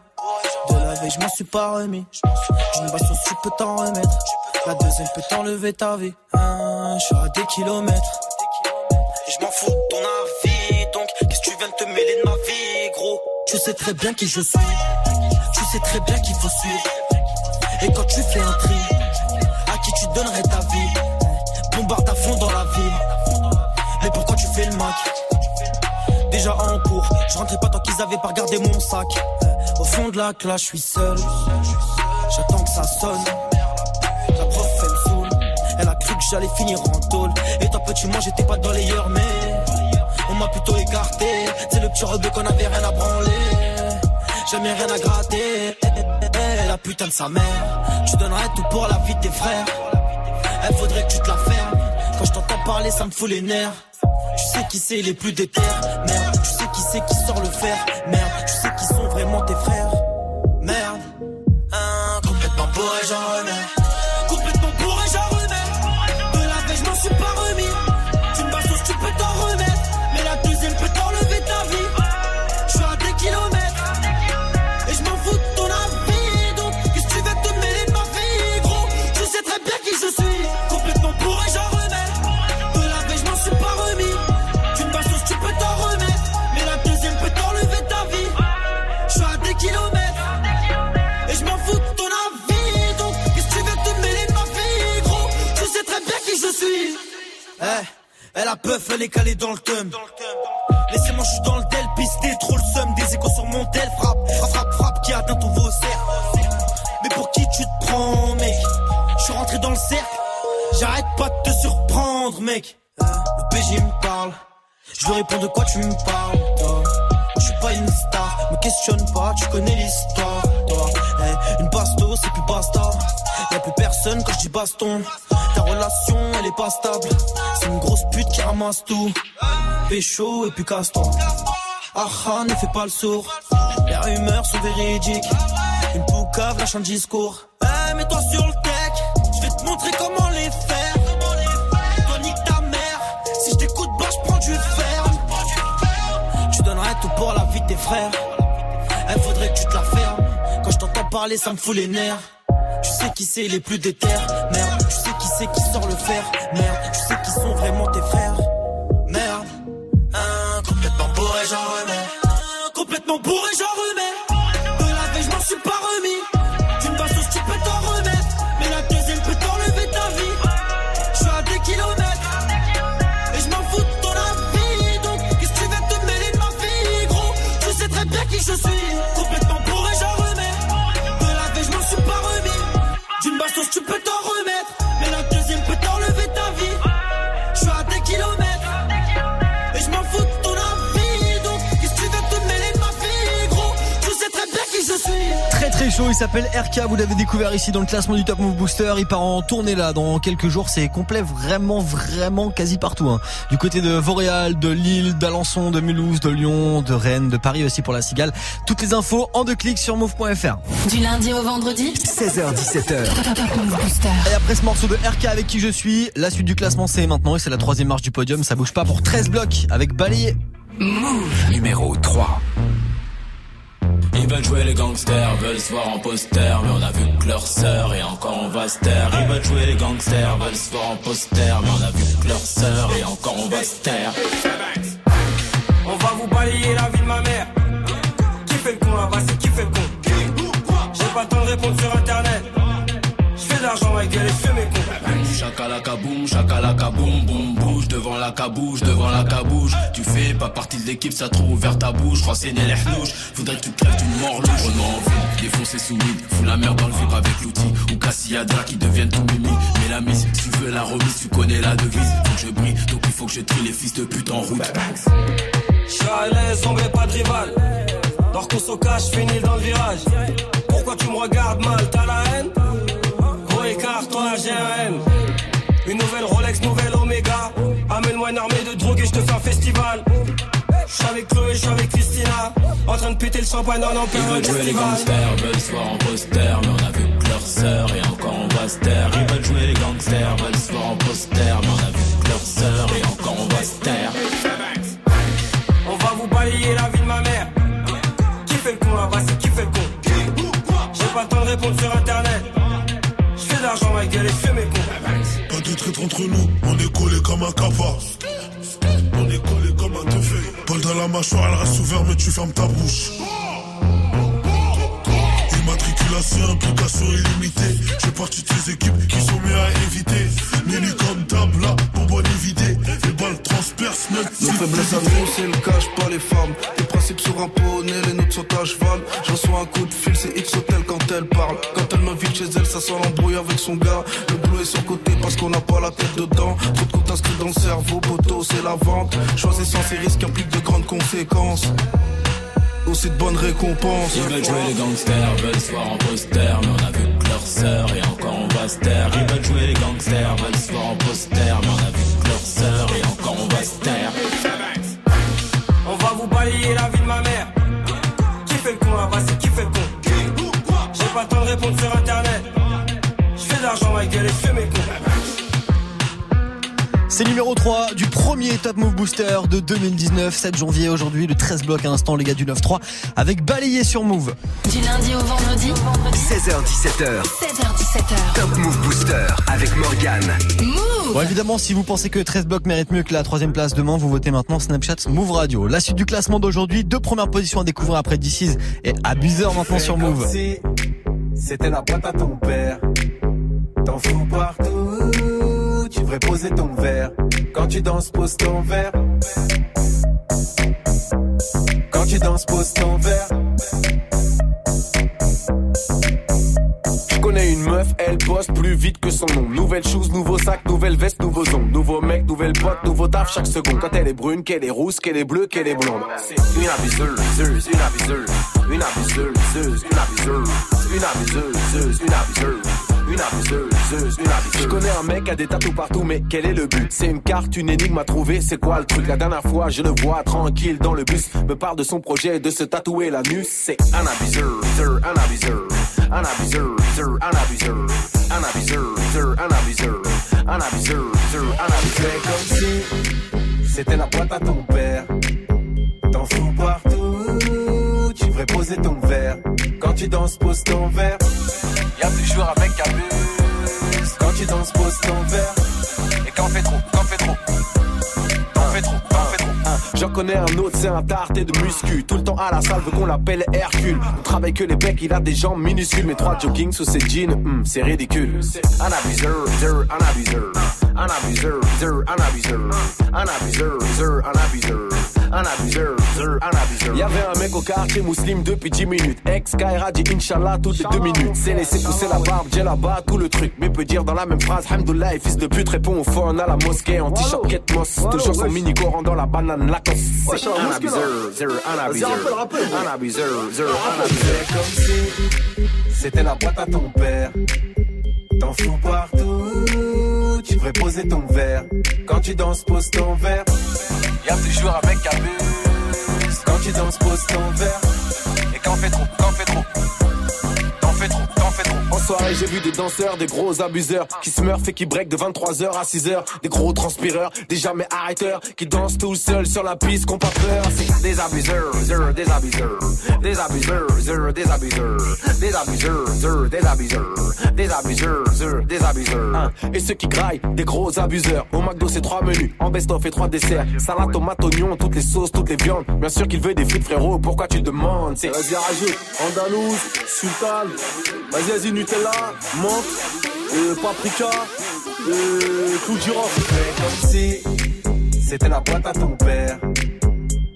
De la veille, je m'en suis pas remis. D'une baston, tu peux t'en remettre. La deuxième peut t'enlever ta vie. Hein, je suis à des kilomètres. Et je m'en fous de ton avis. Donc, qu'est-ce que tu viens de te mêler de ma vie, gros? Tu sais très bien qui je suis. Tu sais très bien qu'il faut suivre. Et quand tu fais un tri, à qui tu donnerais ta vie? Bombarde à fond dans la ville. Mais pourquoi tu fais le mac déjà en cours. Je rentrais pas tant qu'ils avaient pas regardé mon sac. Au fond de la classe, je suis seul. J'attends que ça sonne. La prof, elle me saoule. Elle a cru que j'allais finir en tôle. Et toi, petit, moi, j'étais pas dans les heures, mais on m'a plutôt écarté. C'est le petit rebeu qu'on avait rien à branler. Jamais rien à gratter. Eh, eh, La putain de sa mère. Tu donnerais tout pour la vie de tes frères. Elle faudrait que tu te la fermes. Quand je t'entends parler, ça me fout les nerfs. Tu sais qui c'est les plus déter Merde, tu sais qui c'est qui sort le fer Merde, tu sais qui sont vraiment tes frères est calée dans le thème Laissez-moi, je dans le tel, pisté, trop le seum, des échos sur mon tel, frappe, frappe, frappe, qui atteint ton cerf. Mais pour qui tu te prends, mec? Je suis rentré dans le cercle, j'arrête pas de te surprendre, mec. Le PG me parle, je lui réponds de quoi tu me parles, toi? Je suis pas une star, me questionne pas, tu connais l'histoire, toi. Eh, une basto, c'est plus basta. Y'a plus personne quand je dis baston relation, elle est pas stable. C'est une grosse pute qui ramasse tout. Pécho et puis casse-toi. Aha, ne fais pas le sourd. Les rumeurs sont véridiques. Une poucave lâche un discours. Eh, mets-toi sur le tech. Je vais te montrer comment les faire. Toi, nique ta mère. Si je t'écoute, bah, je prends du fer. Tu donnerais tout pour la vie de tes frères. Elle faudrait que tu te la fermes. Quand je t'entends parler, ça me fout les nerfs. Tu sais qui c'est les plus déter. Merde, sais qui sort le fer, merde. Tu sais qui sont vraiment tes frères, merde. Hein, complètement bourré, j'en remets. Hein, complètement bourré, j'en chaud, il s'appelle RK, vous l'avez découvert ici dans le classement du Top Move Booster, il part en tournée là dans quelques jours, c'est complet vraiment vraiment quasi partout. hein. Du côté de Vauréal, de Lille, d'Alençon, de Mulhouse, de Lyon, de Rennes, de Paris aussi pour la Cigale. Toutes les infos en deux clics sur move.fr. Du lundi au vendredi 16h17h. Top Move Booster. Et après ce morceau de RK avec qui je suis, la suite du classement c'est maintenant et c'est la troisième marche du podium, ça bouge pas pour 13 blocs avec Balayé. Numéro 3. Ils veulent jouer les gangsters, veulent se voir en poster, mais on a vu que leur sœur et encore on va se taire. Ils veulent jouer les gangsters, veulent se voir en poster, mais on a vu que leur sœur et encore on va se taire. On va vous balayer la vie de ma mère. Qui fait le con là-bas, c'est qui fait le con? J'ai pas le temps de répondre sur internet. Chakalaka boum, chakalaka boum, boum, bouge devant la cabouche, devant la cabouche. Tu fais pas partie de l'équipe, ça trouve ouvert ta bouche. Renseigner les hnouches, faudrait que tu crèves d'une mort louche. Renaud en ville, défoncé sous mine, fous la merde dans le vibre avec l'outil. Ou Cassiadra qui deviennent tout mimi. Mais la mise, tu veux la remise, tu connais la devise. Faut que je brille, donc il faut que je trie les fils de pute en route. Je suis à l'aise, pas de rival. Dors qu'on cache, finis dans le virage. Pourquoi tu me regardes mal, t'as la haine? Gros écart, toi j'ai un M. Une nouvelle Rolex, nouvelle Omega. Amène-moi une armée de drogue et je te fais un festival. Je suis avec Chloé, je suis avec Christina. En train de péter le champagne en Ils plein veulent jouer les gangsters, veulent se voir en poster, mais on a vu que leur sœur et encore on va se taire. Ils veulent jouer les gangsters, veulent se voir en poster, mais on a vu que leur sœur et encore on va se taire. On va vous balayer la vie de ma mère. Qui fait le con là-bas, c'est qui fait le con? J'ai pas le temps de répondre sur internet. Je fais de l'argent, ma gueule, et je fais mes cons. Traître entre nous, on est collé comme un capa. On est collé comme un teufé. Paul dans la mâchoire, elle reste ouverte, mais tu fermes ta bouche. Immatriculation, implication illimitée. J'ai parti de ces équipes qui sont mieux à éviter. Nelly comme table, Nos faiblesses à nous, c'est le cash, pas les femmes. Les principes sur un poney, les nôtres sont à cheval. Je reçois un coup de fil, c'est X Hotel quand elle parle. Quand elle m'invite chez elle, ça sent l'embrouille avec son gars. Le boulot est sur côté parce qu'on n'a pas la tête dedans. Trop de comptes inscrits dans le cerveau, poteau, c'est la vente. Choisissant ces risques implique de grandes conséquences. Aussi de bonnes récompenses. Ils veulent jouer les gangsters, veulent se voir en poster, mais on a vu que leur sœur et encore on va se taire. Ils veulent jouer les gangsters, veulent se voir en poster, mais pas le temps de répondre sur internet. Je fais de l'argent, ma gueule, et je fais mes cons. C'est numéro 3 du premier Top Move Booster de 2019, 7 janvier aujourd'hui, le 13 bloc à l'instant les gars du 9-3 avec balayé sur Move. Du lundi au vendredi 16h17h. 16h17h. Top Move Booster avec Morgane. Move Bon évidemment si vous pensez que 13 blocs mérite mieux que la troisième place demain, vous votez maintenant Snapchat Move Radio. La suite du classement d'aujourd'hui, deux premières positions à découvrir après DC's et Abuseur maintenant sur Move. C'était la boîte à ton père. T'en fous partout. Tu devrais poser ton verre. Quand tu danses, pose ton verre. Quand tu danses, pose ton verre. Elle bosse plus vite que son nom. Nouvelle chose, nouveau sac, nouvelle veste, nouveau son. Nouveau mec, nouvelle pote, nouveau taf chaque seconde. Quand elle est brune, qu'elle est rousse, qu'elle est bleue, qu'elle est blonde. Une abuseuse, une abuseuse, une abuseuse, une abuseuse, une abuseuse, une abuseuse. Une abuseuse, une abuseuse. Je connais un mec a des tatous partout, mais quel est le but? C'est une carte, une énigme à trouver, c'est quoi le truc? La dernière fois, je le vois tranquille dans le bus, me parle de son projet de se tatouer la nuque. C'est un abuseur, un abuseur, un abuseur, un abuseur, un abuseur, un abuseur, un abuseur, un abuseur. Comme si c'était la boîte à ton père. T'en fous partout. Tu danses, pose ton verre. Y'a toujours avec abuse. Quand tu danses, pose ton verre. Et quand fait trop, quand fait trop. Quand quand fait trop. J'en connais un autre, c'est un tarté de muscu. Tout le temps à la salle, veut qu'on l'appelle Hercule. On travaille que les becs, il a des jambes minuscules. Mais trois jogging sous ses jeans, hum, c'est ridicule. Un abuseur, un abuseur. Un abuseur, un abuseur. Un un. Un abuseur, un abuseur. Y'avait un mec au quartier musulman depuis 10 minutes. Ex Kaira dit Inch'Allah toutes les deux minutes. C'est laissé pousser la barbe, j'ai là-bas tout le truc. Mais peut dire dans la même phrase, Hamdoullah, fils de pute répond au phone à la mosquée en t-shirt Ketmos. Toujours son mini coran dans la banane Lacoste. C'est un abuseur, un abuseur. Un abuseur, un abuseur. comme si c'était la boîte à ton père. T'en fous partout, tu devrais poser ton verre. Quand tu danses, pose ton verre. Y'a toujours un mec qui abuse. Quand tu danses, pose ton verre. Et quand fait trop, quand fait trop. T'en fais trop, t'en fais trop. En soirée, j'ai vu des danseurs, des gros abuseurs qui se meurent et qui break de 23h à 6h. Des gros transpireurs, des jamais arrêteurs qui dansent tout seuls sur la piste, qu'on pas peur. C'est des abuseurs, des abuseurs, des abuseurs, des abuseurs, des abuseurs, des abuseurs, des abuseurs, des abuseurs. Et ceux qui graillent, des gros abuseurs. Au McDo, c'est trois menus, en best-of et trois desserts. Salade, tomate, oignon, toutes les sauces, toutes les viandes. Bien sûr qu'il veut des frites, frérot. Pourquoi tu demandes? C'est Vas-y, rajoute. Andalouse, Sultan. Vas-y, vas-y, Nutella, menthe, euh, paprika, euh, clou de girofle. Fais comme si c'était la boîte à ton père.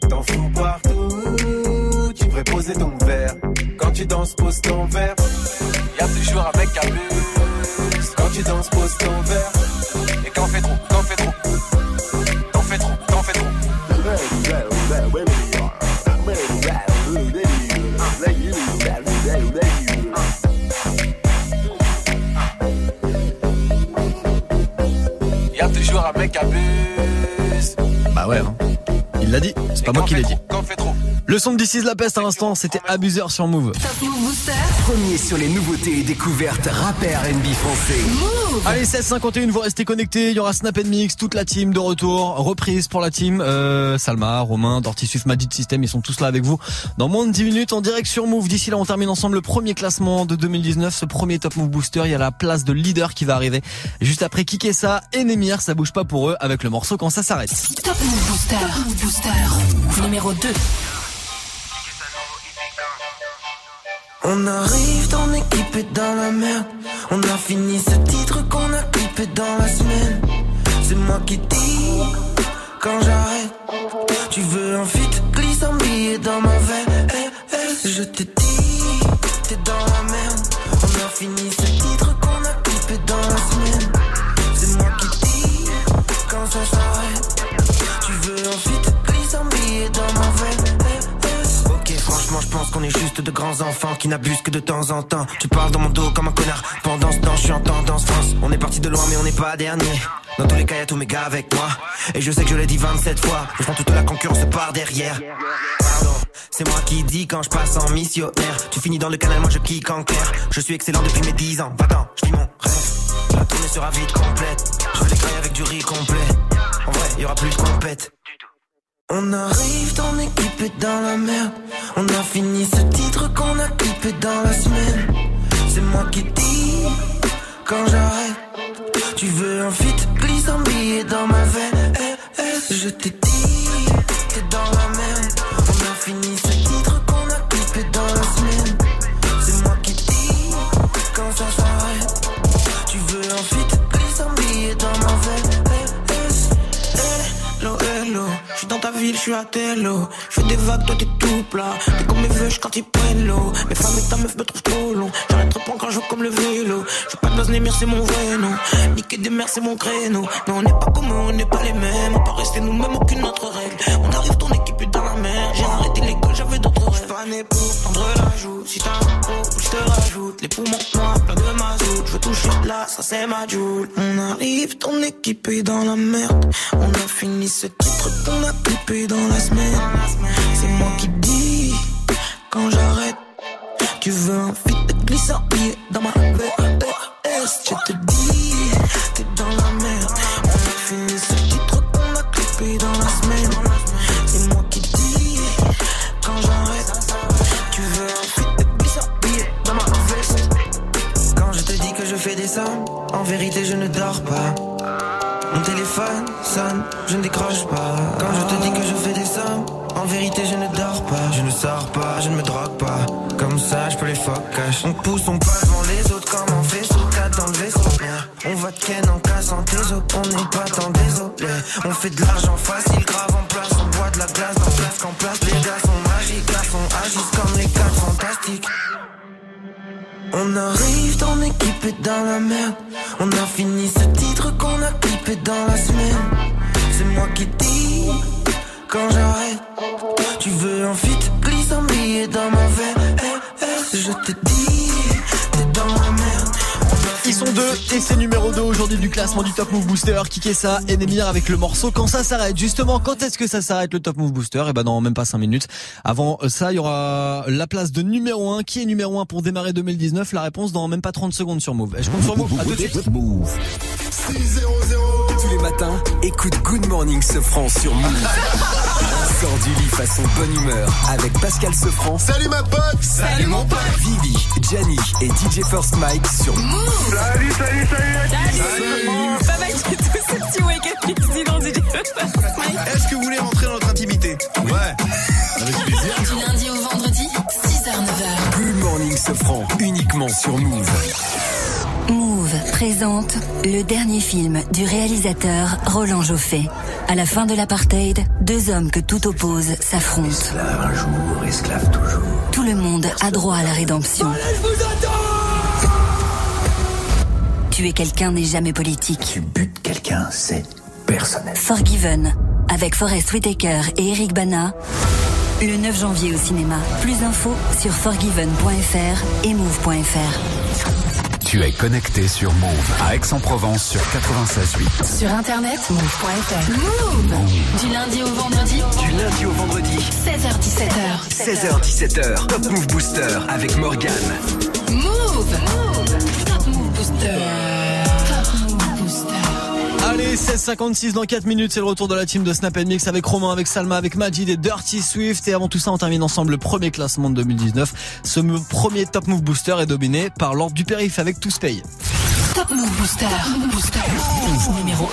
T'en fous partout, tu devrais poser ton verre. Quand tu danses, pose ton verre. Y'a toujours avec abuse. Quand tu danses, pose ton verre. Et quand fait trop, quand fait trop. Toujours un mec abuse. Bah ouais, hein. il l'a dit, c'est pas moi qui l'ai dit. Quand fait trop. Le son de This is la peste à l'instant, c'était Abuseur sur Move. Top Move Booster. Premier sur les nouveautés et découvertes rappeurs NB français. Move. Allez, 1651, vous restez connectés. Il y aura Snap Mix, toute la team de retour. Reprise pour la team. Euh, Salma, Romain, Dortisuf, Magic System, ils sont tous là avec vous. Dans moins de 10 minutes, en direct sur Move. D'ici là, on termine ensemble le premier classement de 2019. Ce premier Top Move Booster. Il y a la place de leader qui va arriver. Juste après Kikessa et Nemir, ça bouge pas pour eux avec le morceau quand ça s'arrête. Top Move Booster. Top Move Booster. Numéro 2. On arrive dans équipe et dans la merde. On a fini ce titre qu'on a clippé dans la semaine. C'est moi qui dis quand j'arrête. Tu veux un fit, glisse un billet dans ma veine. Eh, eh, je te dis, t'es dans la merde. On a fini ce pense qu'on est juste de grands enfants qui n'abusent que de temps en temps. Tu parles dans mon dos comme un connard. Pendant ce temps, je suis en tendance France. On est parti de loin, mais on n'est pas dernier. Dans tous les cas, y'a tous mes gars avec moi. Et je sais que je l'ai dit 27 fois. Je prends toute la concurrence par derrière. Pardon, c'est moi qui dis quand je passe en missionnaire. Tu finis dans le canal, moi je kick en clair. Je suis excellent depuis mes 10 ans. Va-t'en, je vis mon rêve. La tournée sera vite complète. Je veux les avec du riz complet. En vrai, y aura plus de compète. On arrive dans équipe et dans la merde. On a fini ce titre qu'on a clippé dans la semaine. C'est moi qui dis quand j'arrête. Tu veux un fit, glisse un billet dans ma veine. Eh, eh, je t'ai dit, dans ta ville, j'suis à Tello. J'fais des vagues, toi t'es tout plat. T'es comme mes veuches quand ils prennent l'eau. Mes femmes et ta meuf me trouvent trop long. J'arrête trop quand je joue comme le vélo. J'fais pas de buzz, Némir, c'est mon vrai nom. Niquer des mers, c'est mon créneau. Mais on n'est pas comme eux, on n'est pas les mêmes. On peut rester nous-mêmes, aucune autre règle. On arrive, ton équipe est dans la mer. J'ai arrêté l'école, j'avais d'autres rêves. Pas né pour tendre la joue. Si t'as un pot, je te rajoute. Les poumons noirs, plein de mazout. J'veux toucher là, ça c'est ma joule. On arrive, ton équipe est dans la merde. On a fini ce titre qu'on a clippé dans la semaine. C'est moi qui dis quand j'arrête. Tu veux un fit de glissant dans ma VS. Je te dis, t'es dans la merde. On a fini ce titre qu'on a clippé dans la semaine. C'est moi qui dis quand j'arrête. Tu veux un fit de glissant billet que je fais des sommes, en vérité je ne dors pas. Mon téléphone sonne, je ne décroche pas. Quand je te dis que je fais des sommes, en vérité je ne dors pas. Je ne sors pas, je ne me drogue pas. Comme ça je peux les cash. On pousse, on passe devant les autres comme on fait 4 dans le vaisseau. On va de ken en cassant tes os, on n'est pas tant désolé. On fait de l'argent facile, grave en place, on boit de la glace dans place qu'en place. Les gars sont magiques, garçons agissent comme les quatre fantastiques. On arrive, ton équipe est dans la merde. On a fini ce titre qu'on a clippé dans la semaine. C'est moi qui dis quand j'arrête. Tu veux un fit, glisse un billet dans ma veine. Eh, eh, je te dis, Ils sont deux et c'est numéro 2 aujourd'hui du classement du Top Move Booster. Kikessa et Nemir avec le morceau Quand ça s'arrête. Justement, quand est-ce que ça s'arrête le Top Move Booster? Et ben dans même pas 5 minutes. Avant ça, il y aura la place de numéro 1. Qui est numéro 1 pour démarrer 2019 La réponse dans même pas 30 secondes sur Move. Et je compte sur. À tout de suite. Move. Tous les matins, écoute Good Morning Sofran sur Move. Sors du lit façon bonne humeur avec Pascal Sofran. Salut ma pote Salut mon pote Vivi, Gianni et DJ First Mike sur Move. Salut, salut, salut Salut Pas mal du tout ce petit wake-up ici dans DJ Est-ce que vous voulez rentrer dans notre intimité Ouais Avec plaisir Du lundi au vendredi, 6h, 9h. Good Morning Sofran, uniquement sur Move. Move présente le dernier film du réalisateur Roland Joffé. À la fin de l'apartheid, deux hommes que tout oppose s'affrontent. Esclave un jour, esclave toujours. Tout le monde a droit à la rédemption. Tuer quelqu'un n'est jamais politique. Tu butes quelqu'un, c'est personnel. Forgiven, avec Forrest Whitaker et Eric Bana, le 9 janvier au cinéma. Plus d'infos sur forgiven.fr et move.fr. Tu es connecté sur Move à Aix-en-Provence sur 96.8. Sur internet, move.fr. Move Du lundi au vendredi, Du lundi au vendredi, 16h, 17h. 16h17h, Top Move Booster avec Morgane. Move Top Move Booster. Top Move Booster. Allez, 16h56 dans 4 minutes, c'est le retour de la team de Snap Mix avec Romain, avec Salma, avec Majid et Dirty Swift. Et avant tout ça, on termine ensemble le premier classement de 2019. Ce premier Top Move Booster est dominé par l'ordre du périph avec Tous Pay. Top Move Booster. Booster. Numéro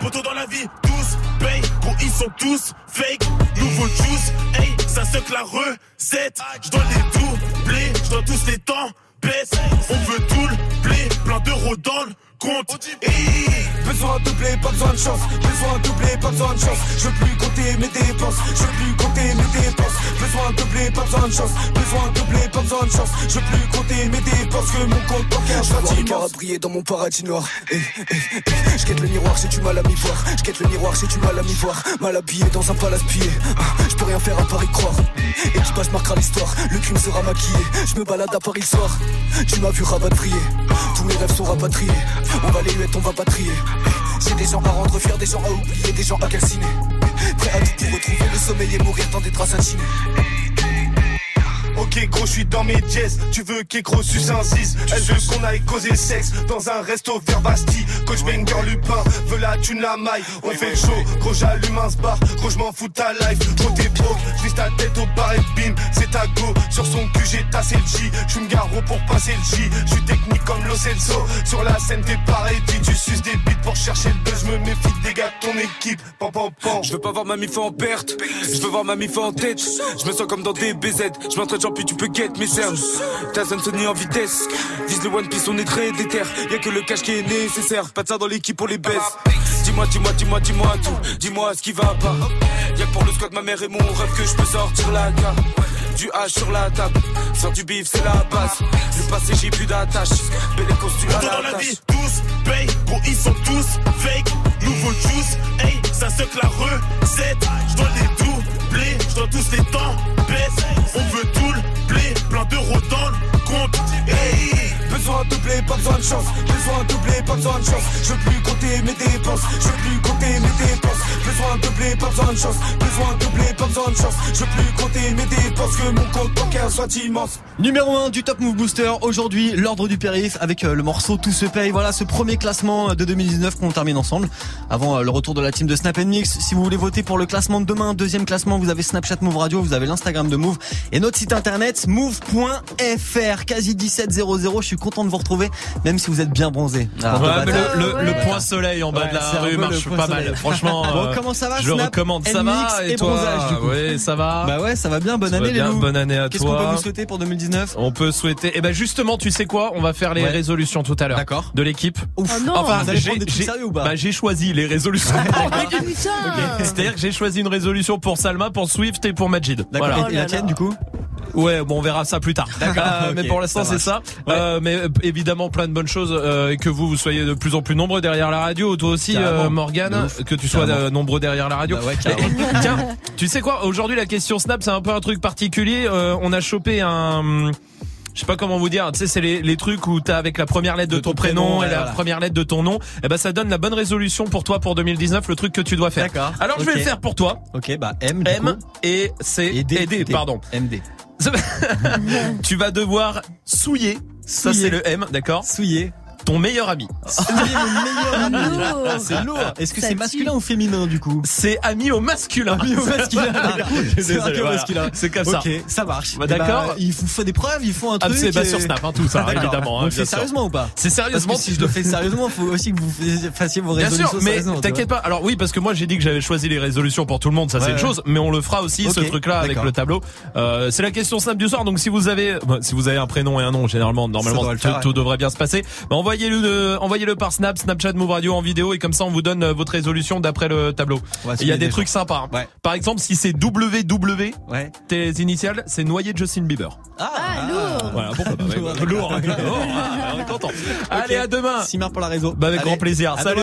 1. Poto dans la vie, tous paye, gros ils sont tous fake. Nouveau juice, hey, ça se la recette. Je dois les doubler, je dois tous les temps baisse. On veut tout le blé, plein d'euros dans le compte. Besoin de doubler, pas besoin de chance. Besoin de doubler, pas besoin de chance. Je veux plus compter mes dépenses. Je veux plus compter mes dépenses. Besoin de doubler, pas besoin de chance. Besoin de doubler, pas besoin de chance. Je veux plus compter mes dépenses. Que mon compte bancaire soit immense. briller dans mon paradis noir. Eh, eh, eh. Je le miroir, j'ai du mal à m'y voir. Je le miroir, j'ai du mal à m'y voir. Mal habillé dans un palace pillé. Ah, Je peux rien faire à part y croire. Équipage marquera l'histoire. Le crime sera maquillé. Je me balade à Paris le soir. Tu m'as vu rapatrier. Tous mes rêves sont rapatriés. On va les huettes, on va pas trier. J'ai des gens à rendre fiers, des gens à oublier, des gens à calciner. Prêt à tout pour retrouver le sommeil et mourir dans des draps intimés. Ok gros je suis dans mes jazz Tu veux qu'Écro suce un 6 Elle veut qu'on aille causer sexe Dans un resto vers Bastille. Coach Banger Lupin Veut la thune la maille. On fait le show Gros j'allume un bar Gros je m'en fous de ta life. Gros t'es broke J'vise ta tête au bar et bim. C'est ta go. Sur son cul j'ai tassé le J. J'suis me garrot pour passer le J. J'suis technique comme Lo Celso. Sur la scène t'es pareil Tu suces des bites pour chercher le buzz. Je me méfie des gars de ton équipe. Pam pam pam Je veux pas voir ma mif en perte, je veux voir ma mif en tête. Je me sens comme dans des BZ, je m'entraîne genre puis tu peux get mes cernes. Ta zone Sony en vitesse, vise le One Piece, on est très déter. Y'a que le cash qui est nécessaire, pas de ça dans l'équipe, on les baisse. Dis-moi, dis-moi, dis-moi, dis-moi tout, dis-moi ce qui va pas. Y'a que pour le squat, ma mère et mon rêve que je peux sortir la gare. Du H sur la table, faire du bif c'est la base. Le passé j'ai plus d'attache, belle costume à Tout dans la la vie, tous paye, gros ils sont tous fake. Nouveau juice, hey, ça se la recette. Je dois les doubler, je dois tous les temps baisse. On veut tout le blé, plein d'euros dans le Besoin de doubler, pas besoin de chance. Besoin de doubler, pas besoin de chance. Je veux plus compter mes dépenses. Je veux plus compter mes dépenses. Besoin de doubler, pas besoin de chance. Besoin de doubler, pas besoin de chance. Je veux plus compter mes dépenses. Que mon compte bancaire soit immense. Numéro 1 du Top Move Booster, aujourd'hui l'ordre du périph avec euh, le morceau Tout se paye. Voilà ce premier classement euh, de 2019 qu'on termine ensemble. Avant euh, le retour de la team de Snap Mix, si vous voulez voter pour le classement de demain, deuxième classement, vous avez Snapchat Move Radio, vous avez l'Instagram de Move et notre site internet move.fr. Quasi 1700, je suis content de vous retrouver, même si vous êtes bien bronzé. Ah, ouais, mais le, le, le point soleil en bas Ouais, de la rue marche pas soleil. mal. Franchement, [laughs] Bon, euh, comment ça va, Je Snap, recommande. Ça va et et toi bronzage, du coup Oui, ça va. Bah ouais, ça va bien. Bonne Ça année, les bien, loups. bonne année à Qu'est-ce qu'on peut vous souhaiter pour 2019 On peut souhaiter. Et ben justement, tu sais quoi On va faire les Ouais. résolutions tout à l'heure. D'accord. De l'équipe. Ouf. Oh non, enfin, j'ai- bah, j'ai choisi les résolutions C'est-à-dire que j'ai choisi une résolution pour Salma, pour Swift et pour Majid. D'accord. Et- Et la tienne, du coup Ouais, bon, on verra ça plus tard. [laughs] D'accord, Euh, mais pour l'instant, c'est ça. Euh, mais euh, évidemment, plein de bonnes choses euh, et que vous, vous soyez de plus en plus nombreux derrière la radio. Toi aussi, euh, Morgane, que tu sois euh, nombreux derrière la radio. Bah ouais, Et- [laughs] tiens, tu sais quoi Aujourd'hui, la question Snap, c'est un peu un truc particulier. Euh, on a chopé un. Je sais pas comment vous dire, tu sais, c'est les, les trucs où t'as avec la première lettre de, De ton, ton prénom, prénom, et la première lettre de ton nom. Et ben, ça donne la bonne résolution pour toi pour 2019, le truc que tu dois faire. D'accord. Alors, je vais le faire pour toi. Ok, bah M. du M coup. et C Et D. et D, T. pardon. MD. [laughs] tu vas devoir souiller, ça Souiller. c'est le M, d'accord Souillé. Ton meilleur ami. Souillé, mon meilleur ami. Lourd. [laughs] Ah, C'est lourd. Est-ce que c'est masculin ou féminin, du coup C'est ami au masculin. Ami au masculin. Ah, [laughs] C'est masculin. C'est comme ça. Ok, ça marche. Bah, Eh ben, d'accord. il faut des preuves, il faut un Ah, truc. c'est bah, et- sur Snap, hein, tout ça, D'accord. évidemment. hein, bien c'est sérieusement ou pas C'est Parce sérieusement. que si je le fais sérieusement, il faut aussi que vous fassiez vos Bien résolutions sûr, mais t'inquiète pas. Alors oui, parce que moi j'ai dit que j'avais choisi les résolutions pour tout le monde, ça c'est une chose, mais on le fera aussi ce truc-là avec le tableau. Euh, c'est la question simple du soir. Donc si vous avez, bah, si vous avez un prénom et un nom, généralement, normalement, tout devrait bien se passer. Bah, envoyez-le, envoyez-le par Snap, Snapchat, Move Radio en vidéo et comme ça on vous donne euh, votre résolution d'après le tableau. Il y a des des trucs sympas. hein. Ouais. Par exemple, si c'est WW, Ouais. tes initiales, c'est noyé de Justin Bieber. Ah, lourd Voilà, pourquoi pas, [laughs] ouais, Lourd. Lourd, hein. Lourd, ah, on est content. Allez, à demain. Simar pour la réseau. Bah, avec Allez, grand plaisir. Salut.